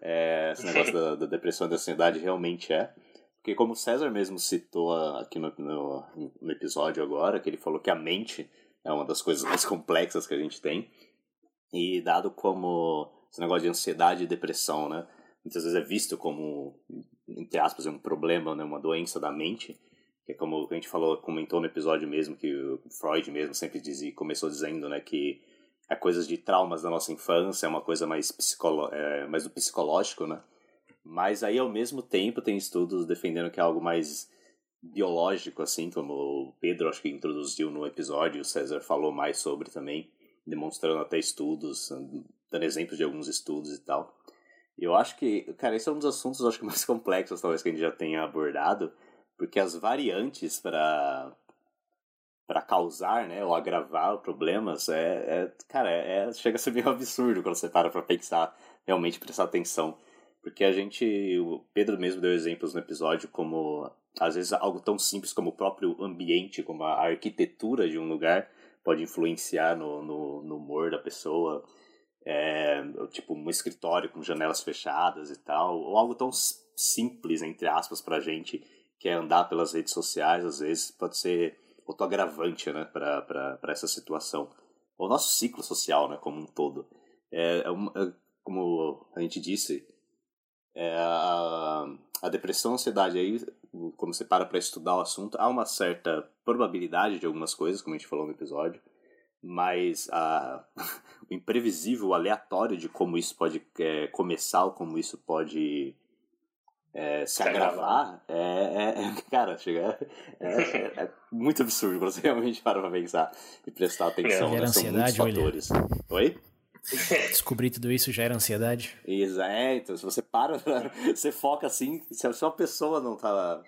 é, esse negócio da, da, depressão e da ansiedade realmente é. Porque como o César mesmo citou aqui no, no, no episódio agora, que ele falou que a mente é uma das coisas mais complexas que a gente tem. E dado como esse negócio de ansiedade e depressão, né? Muitas vezes é visto como, entre aspas, um problema, né? uma doença da mente. Que é como a gente falou, comentou no episódio mesmo, que o Freud mesmo sempre dizia, começou dizendo, né? Que é coisas de traumas da nossa infância, é uma coisa mais, psicolo é, mais do psicológico, né? Mas aí, ao mesmo tempo, tem estudos defendendo que é algo mais biológico, assim, como o Pedro acho que introduziu no episódio, o César falou mais sobre também, demonstrando até estudos, dando exemplos de alguns estudos e tal. Eu acho que, cara, esse é um dos assuntos acho que mais complexos talvez que a gente já tenha abordado, porque as variantes para para causar, né, ou agravar problemas é, é cara, é, é, chega a ser meio absurdo quando você para para pensar, realmente prestar atenção. Porque a gente, o Pedro mesmo deu exemplos no episódio como às vezes algo tão simples como o próprio ambiente, como a arquitetura de um lugar pode influenciar no, no, no humor da pessoa. É, tipo um escritório com janelas fechadas e tal, ou algo tão simples, entre aspas, pra gente, que é andar pelas redes sociais, às vezes pode ser autoagravante, né, pra, pra, pra essa situação. O nosso ciclo social, né, como um todo. É, é, é como a gente disse, é, a, a depressão, a ansiedade aí, quando você para para estudar o assunto, há uma certa probabilidade de algumas coisas, como a gente falou no episódio, mas a, o imprevisível, o aleatório de como isso pode é, começar ou como isso pode é, se agravar, é, é, é, cara, chega, é, é, é, muito absurdo quando você realmente para pra pensar e prestar atenção, né? São muitos fatores. Oi? Descobrir tudo isso gera ansiedade. Exato, é, então se você para, você foca assim, se uma pessoa não tá.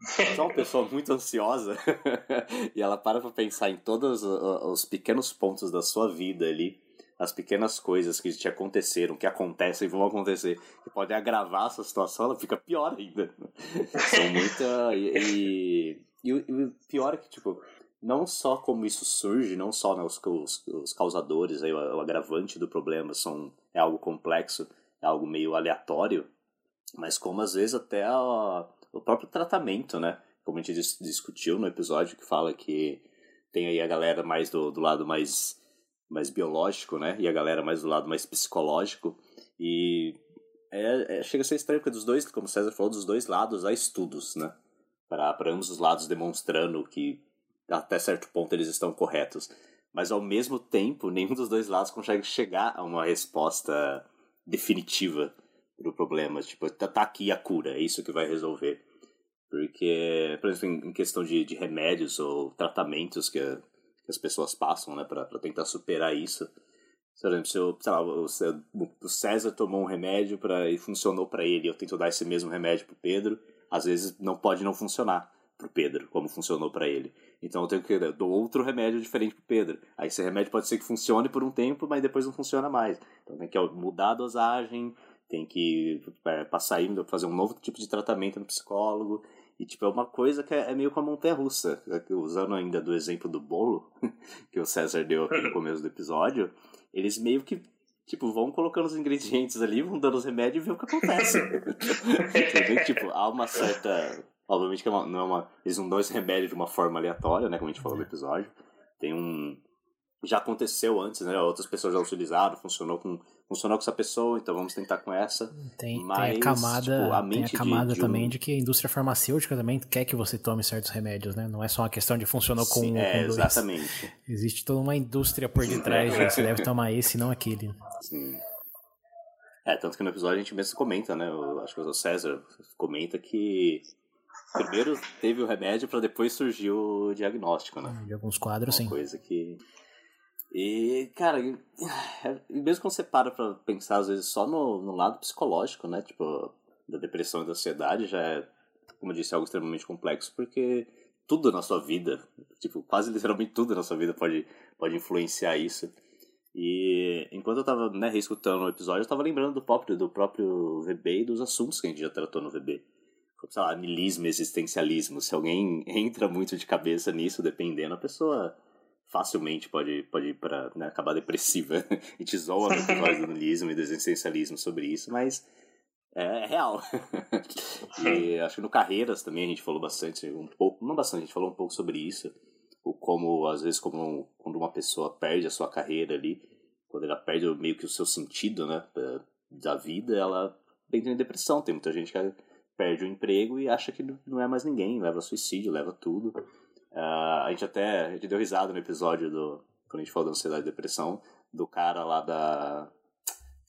Se é uma pessoa muito ansiosa e ela para pra pensar em todos os pequenos pontos da sua vida ali, as pequenas coisas que te aconteceram, que acontecem e vão acontecer, que podem agravar essa situação, ela fica pior ainda. São muita. E, e, e, o pior é que, tipo, não só como isso surge, não só né, os, os, os, causadores, aí, o, o, agravante do problema são, é algo complexo, é algo meio aleatório, mas como às vezes até a, o próprio tratamento, né? Como a gente dis, discutiu no episódio que fala que tem aí a galera mais do, do lado mais, mais biológico, né? E a galera mais do lado mais psicológico. E é, é, chega a ser estranho, porque dos dois, como o César falou, dos dois lados há estudos, né? Para ambos os lados demonstrando que até certo ponto eles estão corretos. Mas ao mesmo tempo, nenhum dos dois lados consegue chegar a uma resposta definitiva pro problema. Tipo, tá, tá aqui a cura, é isso que vai resolver. Porque, por exemplo, em questão de, de remédios ou tratamentos que, que as pessoas passam, né, para tentar superar isso. Por exemplo, se eu, sei lá, o, o César tomou um remédio pra, e funcionou para ele, eu tento dar esse mesmo remédio pro Pedro, às vezes não pode não funcionar pro Pedro, como funcionou para ele. Então eu tenho que dar outro remédio diferente pro Pedro. Aí esse remédio pode ser que funcione por um tempo, mas depois não funciona mais. Então tem que mudar a dosagem, tem que é, passar aí, fazer um novo tipo de tratamento no psicólogo. E, tipo, é uma coisa que é, é meio com a montanha-russa. É usando ainda do exemplo do bolo, que o César deu aqui no começo do episódio, eles meio que, tipo, vão colocando os ingredientes ali, vão dando os remédios e vê o que acontece. Tipo, há uma certa Obviamente que é não é uma, eles não dão esse remédio de uma forma aleatória, né? Como a gente falou no episódio. Tem um. Já aconteceu antes, né? Outras pessoas já utilizaram, funcionou com, funcionou com essa pessoa, então vamos tentar com essa. Tem, Mas, tem a camada, tipo, a tem a camada de, de também um... de que a indústria farmacêutica também quer que você tome certos remédios, né? Não é só uma questão de funcionou com Sim, um é, com dois. Exatamente. Existe toda uma indústria por detrás de você deve tomar esse, não aquele. Sim. É, tanto que no episódio a gente mesmo comenta, né? Eu acho que o César comenta que Primeiro teve o remédio para depois surgir o diagnóstico, né? De alguns quadros, Uma sim. coisa que. E, cara, mesmo quando você para pra pensar, às vezes, só no, no lado psicológico, né? Tipo, da depressão e da ansiedade já é, como eu disse, algo extremamente complexo, porque tudo na sua vida, tipo, quase literalmente tudo na sua vida pode, pode influenciar isso. E enquanto eu tava, né, reescutando o episódio, eu tava lembrando do próprio, do próprio VB e dos assuntos que a gente já tratou no VB sei lá, nilismo, existencialismo. Se alguém entra muito de cabeça nisso, dependendo, a pessoa facilmente pode, pode ir para né, acabar depressiva. a gente zoa no episódio do nilismo e do existencialismo sobre isso, mas é, é real. e acho que no Carreiras também a gente falou bastante, um pouco, não bastante, a gente falou um pouco sobre isso. O como, às vezes, como quando uma pessoa perde a sua carreira ali, quando ela perde meio que o seu sentido, né, da vida, ela entra em depressão. Tem muita gente que perde o emprego e acha que não é mais ninguém, leva suicídio, leva tudo. Uh, a gente até a gente deu risada no episódio do quando a gente falou da ansiedade e depressão do cara lá da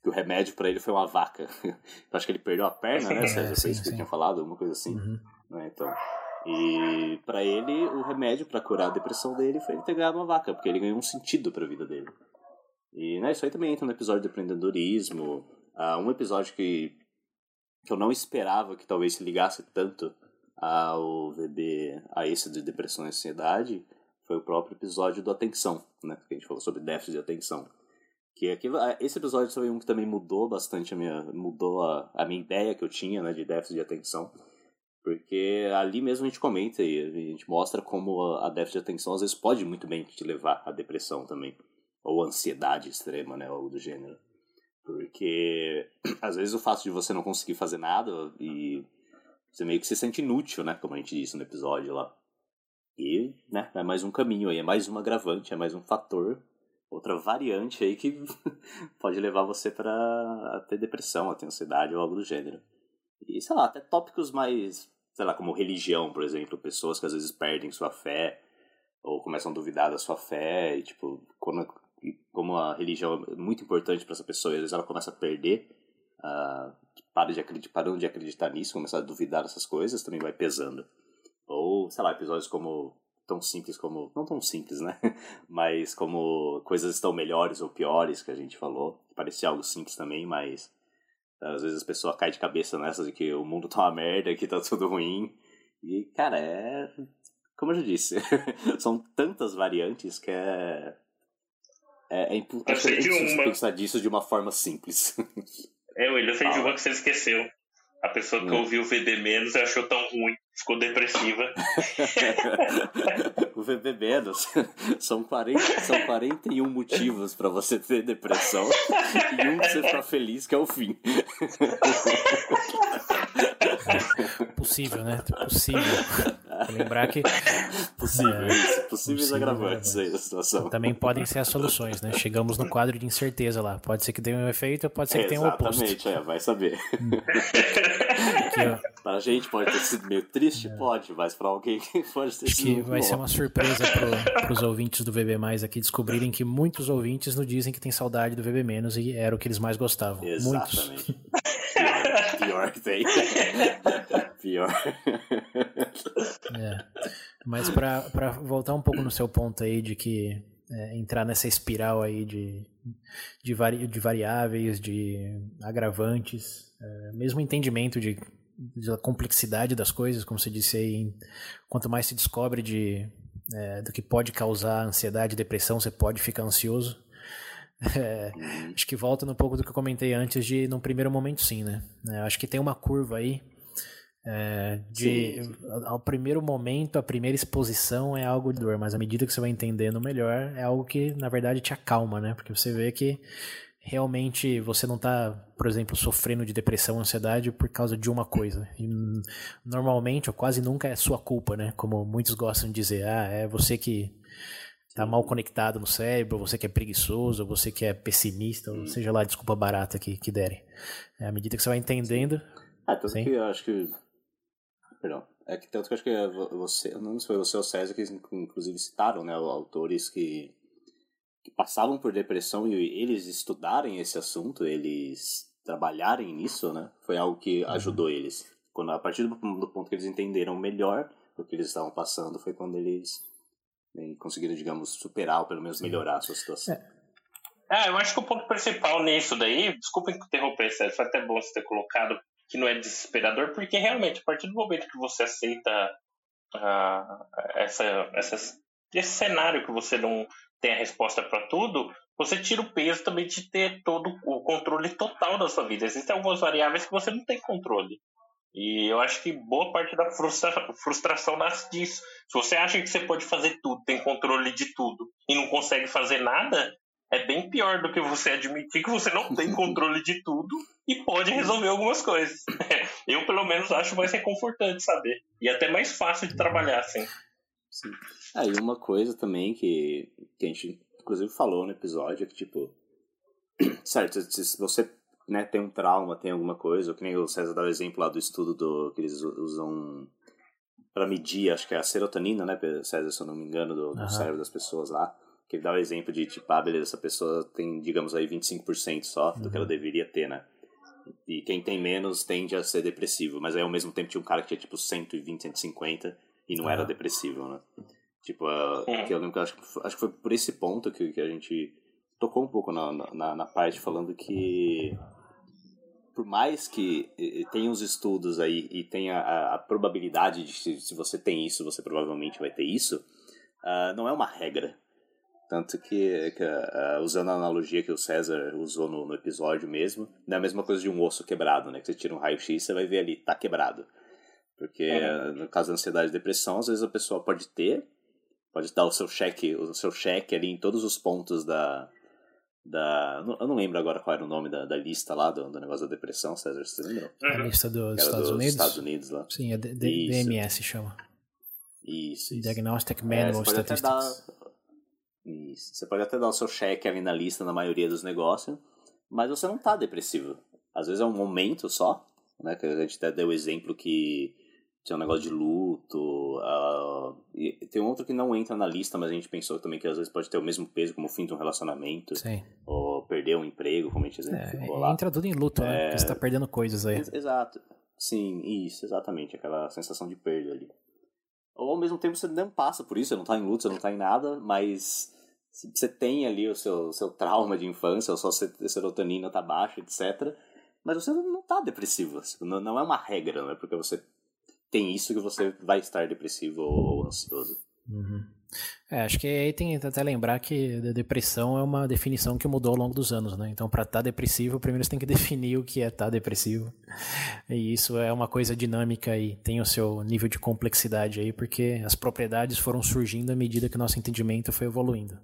que o remédio para ele foi uma vaca. Eu acho que ele perdeu a perna, né? É, Você que tinha falado, alguma coisa assim. Uhum. Né? Então, e para ele o remédio para curar a depressão dele foi ele ter ganhado uma vaca, porque ele ganhou um sentido para a vida dele. E né, isso aí também entra no episódio de empreendedorismo. Uh, um episódio que que eu não esperava que talvez se ligasse tanto ao VB, a esse de depressão e ansiedade, foi o próprio episódio do Atenção, né? Que a gente falou sobre déficit de atenção. Que aquilo, esse episódio foi um que também mudou bastante a minha, mudou a, a minha ideia que eu tinha, né, de déficit de atenção. Porque ali mesmo a gente comenta e a gente mostra como a, a déficit de atenção às vezes pode muito bem te levar à depressão também. Ou ansiedade extrema, né? Algo do gênero. Porque às vezes o fato de você não conseguir fazer nada e você meio que se sente inútil, né? Como a gente disse no episódio lá. E, né, é mais um caminho aí, é mais um agravante, é mais um fator, outra variante aí que pode levar você para ter depressão, a ter ansiedade ou algo do gênero. E, sei lá, até tópicos mais, sei lá, como religião, por exemplo, pessoas que às vezes perdem sua fé ou começam a duvidar da sua fé e, tipo, quando e como a religião é muito importante para essa pessoa, às vezes ela começa a perder, uh, para de acreditar, parando de acreditar nisso, começar a duvidar dessas coisas, também vai pesando. Ou, sei lá, episódios como tão simples como. Não tão simples, né? Mas como coisas estão melhores ou piores, que a gente falou. Parecia algo simples também, mas. Às vezes a pessoa cai de cabeça nessa de que o mundo tá uma merda, que tá tudo ruim. E, cara, é. Como eu já disse, são tantas variantes que é. É, é, imp... eu sei de uma. pensar disso de uma forma simps. É, eu sei de uma que você esqueceu. A pessoa que hum. ouviu o VB menos achou tão ruim, ficou depressiva. o VB menos são, 40, são 41 motivos para você ter depressão e um que você ficar feliz, que é o fim. Possível, né? Possível. Lembrar que. Possível, é. Possíveis agravantes aí da situação. Também podem ser as soluções, né? Chegamos no quadro de incerteza lá. Pode ser que dê um efeito, pode ser que tenha um oposto. Exatamente, é, vai saber. Aqui, pra gente pode ter sido meio triste, é. pode, mas pra alguém pode ter Acho sido. que vai bom. ser uma surpresa pro, pros ouvintes do VB Mais aqui descobrirem que muitos ouvintes nos dizem que tem saudade do VB Menos e era o que eles mais gostavam. Exatamente. Muitos. Pior, pior que tem. pior. É. Mas para voltar um pouco no seu ponto aí de que é, entrar nessa espiral aí de, de, vari, de variáveis, de agravantes, é, mesmo entendimento de, da complexidade das coisas, como você disse aí, quanto mais se descobre de, é, do que pode causar ansiedade e depressão, você pode ficar ansioso. É, acho que volta no pouco do que eu comentei antes de, num primeiro momento, sim, né? É, acho que tem uma curva aí é, de sim, sim. ao primeiro momento, a primeira exposição é algo de dor, mas à medida que você vai entendendo melhor, é algo que na verdade te acalma, né? Porque você vê que realmente você não está, por exemplo, sofrendo de depressão, ansiedade por causa de uma coisa. E normalmente, ou quase nunca é sua culpa, né? Como muitos gostam de dizer, ah, é você que está mal conectado no cérebro, você que é preguiçoso, você que é pessimista, ou seja lá, desculpa barata que, que derem. É, à medida que você vai entendendo. Ah, tanto sim. que eu acho que Perdão. É que tanto que eu acho que é você, não sei se foi você ou o César que inclusive citaram, né, autores que, que passavam por depressão e eles estudarem esse assunto, eles trabalharem nisso, né, foi algo que uhum. ajudou eles. Quando a partir do, do, ponto que eles entenderam melhor o que eles estavam passando, foi quando eles né, conseguiram, digamos, superar ou pelo menos melhorar a sua situação. É. Ah, eu acho que o ponto principal nisso daí, desculpa interromper, César, foi até bom você ter colocado, que não é desesperador, porque realmente, a partir do momento que você aceita uh, essa, essa, esse cenário que você não tem a resposta para tudo, você tira o peso também de ter todo o controle total da sua vida. Existem algumas variáveis que você não tem controle. E eu acho que boa parte da frustra frustração nasce disso. Se você acha que você pode fazer tudo, tem controle de tudo e não consegue fazer nada, é bem pior do que você admitir que você não tem controle de tudo e pode resolver algumas coisas. Eu, pelo menos, acho mais reconfortante saber. E até mais fácil de trabalhar, assim. Sim. Ah, e uma coisa também que, que a gente, inclusive, falou no episódio é que, tipo, certo, se você né, tem um trauma, tem alguma coisa, que nem o César dá o exemplo lá do estudo do, que eles usam para medir, acho que é a serotonina, né, César, se eu não me engano, do, do uhum. cérebro das pessoas lá que ele dá o exemplo de, tipo, ah, beleza, essa pessoa tem, digamos aí, 25% só do uhum. que ela uhum. deveria ter, né? E quem tem menos tende a ser depressivo, mas aí ao mesmo tempo tinha um cara que tinha, tipo, 120, 150 e não era depressivo, né? Tipo, uh, que eu lembro que acho, acho que foi por esse ponto que, que a gente tocou um pouco na, na, na parte falando que por mais que tenha os estudos aí e tenha a, a probabilidade de se, se, você tem isso, você provavelmente vai ter isso, uh, não é uma regra. Tanto que, que uh, usando a analogia que o César usou no, no, episódio mesmo, não é a mesma coisa de um osso quebrado, né? Que você tira um raio-x você vai ver ali, tá quebrado. Porque é. no caso da ansiedade e depressão, às vezes a pessoa pode ter, pode dar o seu cheque, o seu cheque ali em todos os pontos da. da eu não lembro agora qual era o nome da, da lista lá do, do negócio da depressão, César, você lembra? A lista dos Estados Unidos? Estados Unidos lá. Sim, é DMS chama. Isso, isso. Diagnostic Manual é, Statistics. Isso. Você pode até dar o seu cheque ali na lista na maioria dos negócios, mas você não tá depressivo. Às vezes é um momento só, né? Que a gente até deu o exemplo que tinha um negócio de luto. Uh, e tem outro que não entra na lista, mas a gente pensou também que às vezes pode ter o mesmo peso como o fim de um relacionamento. Sim. Ou perder um emprego, como a gente exemplificou é, lá. Entra tudo em luto, né? Porque você tá perdendo coisas aí. Exato. Sim, isso, exatamente. Aquela sensação de perda ali. Ou ao ao mesmo tempo você não passa por isso, você não tá em luto, você não tá em nada, mas você tem ali o seu, seu trauma de infância, a sua serotonina tá baixa, etc. Mas você não tá depressivo. Não, não é uma regra, não é porque você tem isso que você vai estar depressivo ou ansioso. Uhum. É, acho que aí tem até lembrar que depressão é uma definição que mudou ao longo dos anos, né? Então, para estar tá depressivo, primeiro você tem que definir o que é estar tá depressivo. E isso é uma coisa dinâmica e tem o seu nível de complexidade aí, porque as propriedades foram surgindo à medida que o nosso entendimento foi evoluindo.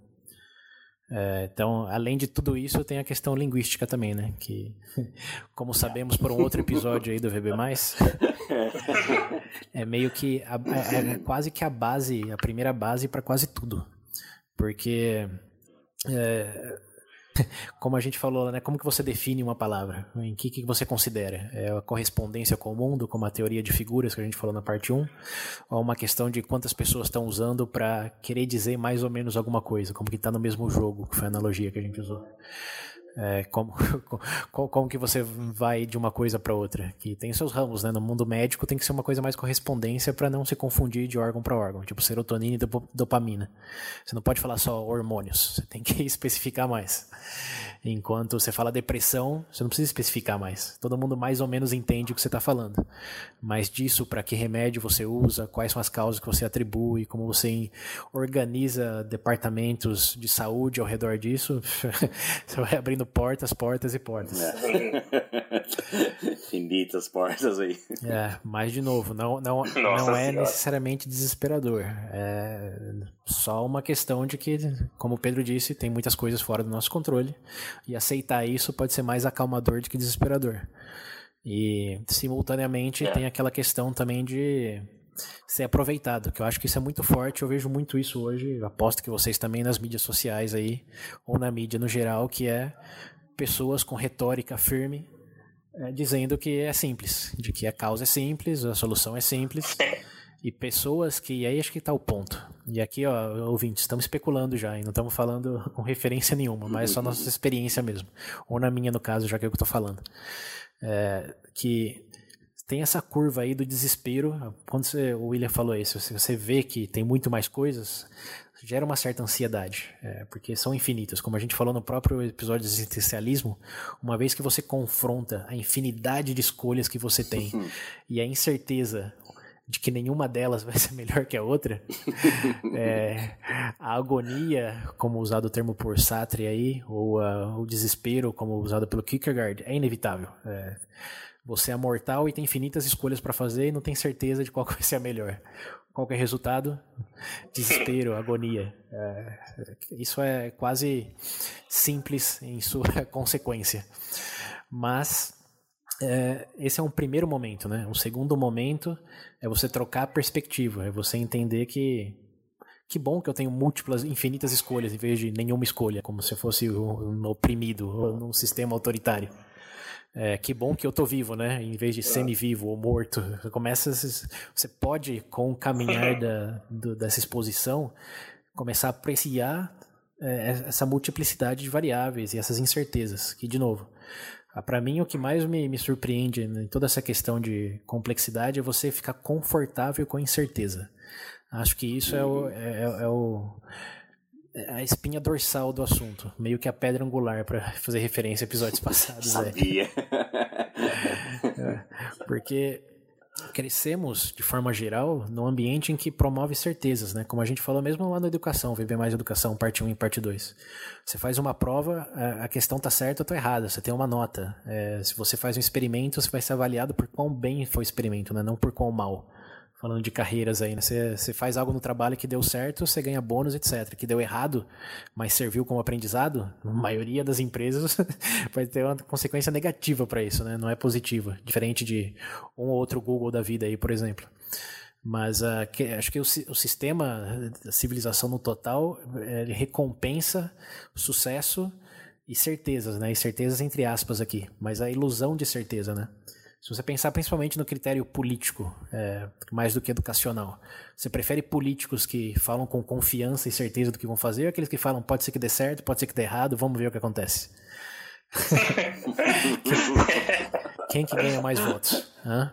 É, então, além de tudo isso, tem a questão linguística também, né? Que, como sabemos por um outro episódio aí do VB+, é meio que a, é, é quase que a base, a primeira base para quase tudo, porque é, como a gente falou, né? Como que você define uma palavra? Em que, que você considera? É a correspondência com o mundo, como a teoria de figuras que a gente falou na parte 1? Ou uma questão de quantas pessoas estão usando para querer dizer mais ou menos alguma coisa, como que está no mesmo jogo, que foi a analogia que a gente usou? É, como, como, que você vai de uma coisa para outra? Que tem seus ramos, né? No mundo médico tem que ser uma coisa mais correspondência para não se confundir de órgão para órgão, tipo serotonina e dopamina. Você não pode falar só hormônios, você tem que especificar mais. Enquanto você fala depressão, você não precisa especificar mais. Todo mundo mais ou menos entende o que você está falando. Mas disso, para que remédio você usa, quais são as causas que você atribui, como você organiza departamentos de saúde ao redor disso, você vai abrindo portas, portas e portas. É. Infinitas portas aí. É, mas de novo, não, não, não é necessariamente desesperador. É só uma questão de que, como o Pedro disse, tem muitas coisas fora do nosso controle. E aceitar isso pode ser mais acalmador do que desesperador. E, simultaneamente, é. tem aquela questão também de ser aproveitado, que eu acho que isso é muito forte, eu vejo muito isso hoje, aposto que vocês também nas mídias sociais aí, ou na mídia no geral, que é pessoas com retórica firme, é, dizendo que é simples, de que a causa é simples, a solução é simples, e pessoas que, aí acho que está o ponto, e aqui, ó, ouvintes, estamos especulando já, e não estamos falando com referência nenhuma, mas só nossa experiência mesmo. Ou na minha, no caso, já que é o que eu estou falando. É, que tem essa curva aí do desespero. Quando você, o William falou isso, se você vê que tem muito mais coisas, gera uma certa ansiedade, é, porque são infinitas. Como a gente falou no próprio episódio de existencialismo, uma vez que você confronta a infinidade de escolhas que você tem e a incerteza de que nenhuma delas vai ser melhor que a outra, é, a agonia, como usado o termo por Sartre aí, ou uh, o desespero, como usado pelo Kierkegaard, é inevitável. É, você é mortal e tem infinitas escolhas para fazer e não tem certeza de qual vai ser a melhor. Qual é o resultado? Desespero, agonia. É, isso é quase simples em sua consequência. Mas é, esse é um primeiro momento, né? Um segundo momento é você trocar a perspectiva, é você entender que que bom que eu tenho múltiplas, infinitas escolhas em vez de nenhuma escolha, como se fosse um oprimido ou num sistema autoritário. É, que bom que eu tô vivo, né? Em vez de semi-vivo ou morto. Começa, você pode, com o caminhar da, do, dessa exposição, começar a apreciar é, essa multiplicidade de variáveis e essas incertezas. Que, de novo, ah, Para mim, o que mais me, me surpreende em toda essa questão de complexidade é você ficar confortável com a incerteza. Acho que isso é o, é, é, é o é a espinha dorsal do assunto, meio que a pedra angular para fazer referência a episódios passados. Sabia. É. Porque crescemos, de forma geral, num ambiente em que promove certezas, né? Como a gente falou mesmo lá na educação, Viver Mais Educação, parte 1 e parte 2. Você faz uma prova, a questão tá certa ou tá errada, você tem uma nota. É, se você faz um experimento, você vai ser avaliado por quão bem foi o experimento, né? não por quão mal falando de carreiras aí, né? Você, faz algo no trabalho que deu certo, você ganha bônus, etc. Que deu errado, mas serviu como aprendizado, a maioria das empresas vai ter uma consequência negativa para isso, né? Não é positiva, diferente de um ou outro Google da vida aí, por exemplo. Mas uh, que, acho que o, o, sistema da civilização no total ele recompensa sucesso e certezas, né? E certezas entre aspas aqui, mas a ilusão de certeza, né? Se você pensar principalmente no critério político, é, mais do que educacional, você prefere políticos que falam com confiança e certeza do que vão fazer ou aqueles que falam pode ser que dê certo, pode ser que dê errado, vamos ver o que acontece? quem, que ganha mais votos? Hã?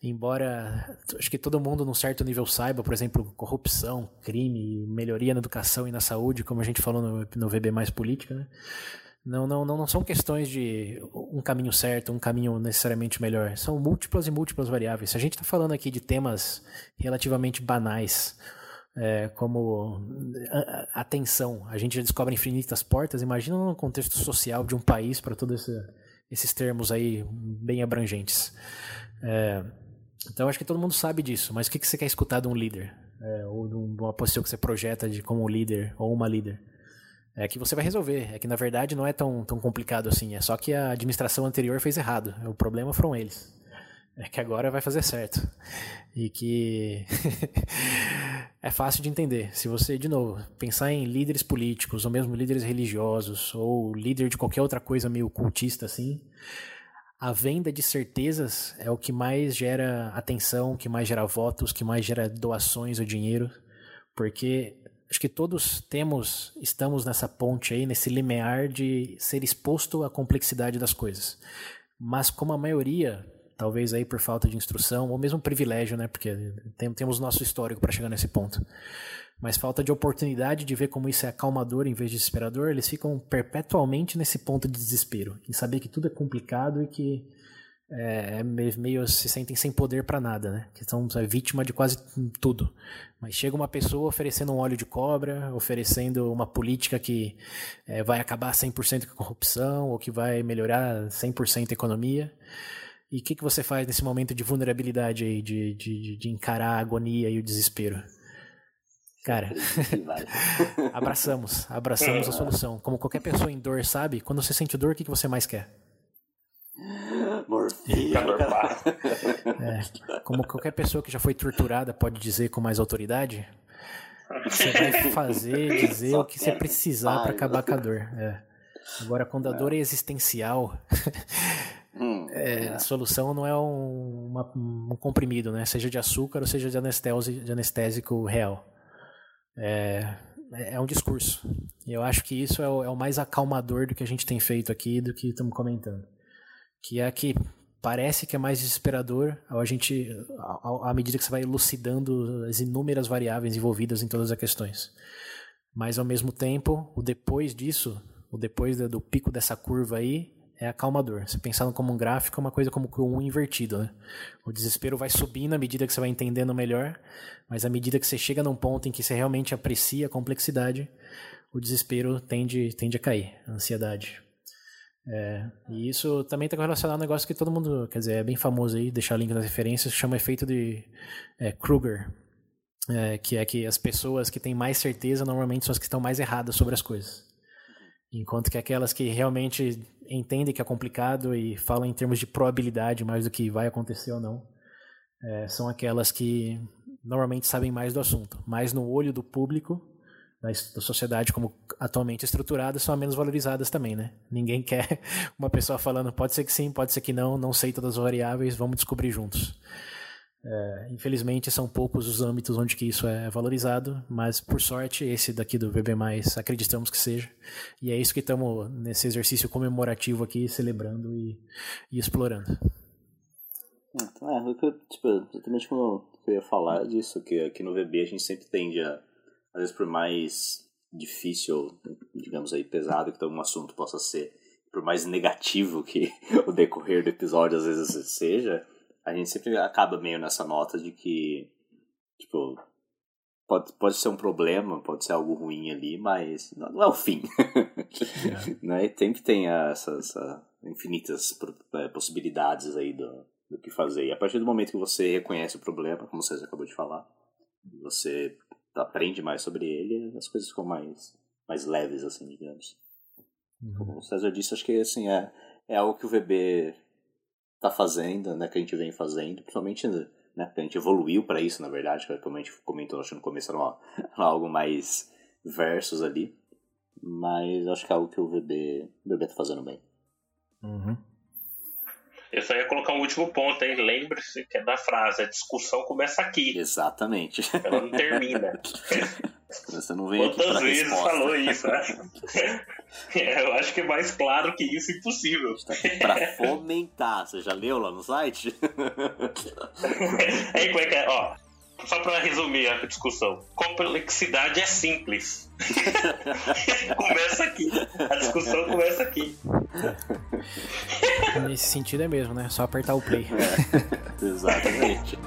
embora acho que todo mundo num certo nível saiba, por exemplo, corrupção, crime, melhoria na educação e na saúde, como a gente falou no, no VB Mais Política, né? Não, não, não, não são questões de um caminho certo, um caminho necessariamente melhor. São múltiplas e múltiplas variáveis. Se a gente está falando aqui de temas relativamente banais, é, como atenção, a gente já descobre infinitas portas. Imagina no contexto social de um país para todos esse, esses termos aí bem abrangentes. É, então acho que todo mundo sabe disso, mas o que, que você quer escutar de um líder? É, ou de uma posição que você projeta de como líder ou uma líder? É que você vai resolver. É que na verdade não é tão, tão complicado assim. É só que a administração anterior fez errado. O problema foram eles. É que agora vai fazer certo. E que é fácil de entender. Se você, de novo, pensar em líderes políticos, ou mesmo líderes religiosos, ou líder de qualquer outra coisa meio cultista assim, a venda de certezas é o que mais gera atenção, que mais gera votos, que mais gera doações ou dinheiro, porque acho que todos temos, estamos nessa ponte aí, nesse limiar de ser exposto à complexidade das coisas. Mas como a maioria, talvez aí por falta de instrução, ou mesmo privilégio, né, porque tem, temos nosso histórico para chegar nesse ponto, mas falta de oportunidade de ver como isso é acalmador em vez de desesperador, eles ficam perpetualmente nesse ponto de desespero, em saber que tudo é complicado e que é, é meio se sentem sem poder para nada, né? Que são é, vítima de quase tudo. Mas chega uma pessoa oferecendo um óleo de cobra, oferecendo uma política que é, vai acabar 100% com a corrupção ou que vai melhorar 100% a economia. E o que, que você faz nesse momento de vulnerabilidade aí, de, de, de encarar a agonia e o desespero? Cara, abraçamos, abraçamos a solução. Como qualquer pessoa em dor sabe, quando você sente dor, o que, que você mais quer? Morfina. É, como qualquer pessoa que já foi torturada pode dizer com mais autoridade, você vai fazer, dizer Só o que você precisar para acabar com a dor. É. Agora, quando a dor é existencial, hum, é, a solução não é um, uma, um, comprimido, né? Seja de açúcar ou seja de anestésico, de anestésico real. É, é um discurso. E eu acho que isso é o, é o mais acalmador do que a gente tem feito aqui, do que estamos comentando que é a que parece que é mais desesperador a gente à medida que você vai elucidando as inúmeras variáveis envolvidas em todas as questões. Mas ao mesmo tempo, o depois disso, o depois do pico dessa curva aí, é acalmador. Você pensando como um gráfico, é uma coisa como um invertido, né? O desespero vai subindo à medida que você vai entendendo melhor, mas à medida que você chega num ponto em que você realmente aprecia a complexidade, o desespero tende, tende a cair, a ansiedade. É, e isso também está relacionado a um negócio que todo mundo, quer dizer, é bem famoso aí, deixar link nas referências, chama efeito de é, Kruger, é, que é que as pessoas que têm mais certeza normalmente são as que estão mais erradas sobre as coisas. Enquanto que aquelas que realmente entendem que é complicado e falam em termos de probabilidade mais do que vai acontecer ou não, é, são aquelas que normalmente sabem mais do assunto. Mas no olho do público, da, sociedade como atualmente estruturada são menos valorizadas também, né? Ninguém quer uma pessoa falando pode ser que sim, pode ser que não, não sei todas as variáveis, vamos descobrir juntos. É, infelizmente são poucos os âmbitos onde que isso é valorizado, mas por sorte esse daqui do VB+, acreditamos que seja, e é isso que estamos nesse exercício comemorativo aqui, celebrando e, e explorando. Então, é, tipo, exatamente como eu ia falar disso, que aqui no VB a gente sempre tende a às vezes por mais difícil, digamos aí, pesado que um assunto possa ser, por mais negativo que o decorrer do episódio às vezes seja, a gente sempre acaba meio nessa nota de que, tipo, pode, pode ser um problema, pode ser algo ruim ali, mas não, é o fim. É. né? Sempre tem essas infinitas é, possibilidades aí do, do que fazer. E a partir do momento que você reconhece o problema, como você acabou de falar, você aprende mais sobre ele, as coisas ficam mais, mais leves, assim, digamos. Uhum. Como o César disse, acho que assim, é, é algo que o VB tá fazendo, né, que a gente vem fazendo, principalmente, né, que a gente evoluiu para isso, na verdade, como a gente comentou, acho que no começo era, uma, era algo mais versus ali, mas acho que é algo que o VB, o VB tá fazendo bem. Uhum. Eu só ia colocar um último ponto aí. Lembre-se que é da frase: a discussão começa aqui. Exatamente. Ela não termina. Você não vem Quantas vezes resposta. falou isso, né? É, eu acho que é mais claro que isso impossível. Tá aqui pra fomentar. Você já leu lá no site? Aí, como é que é? Ó, só pra resumir a discussão. Complexidade é simples. começa aqui. A discussão começa aqui. Nesse sentido é mesmo, né? Só apertar o play. Exatamente.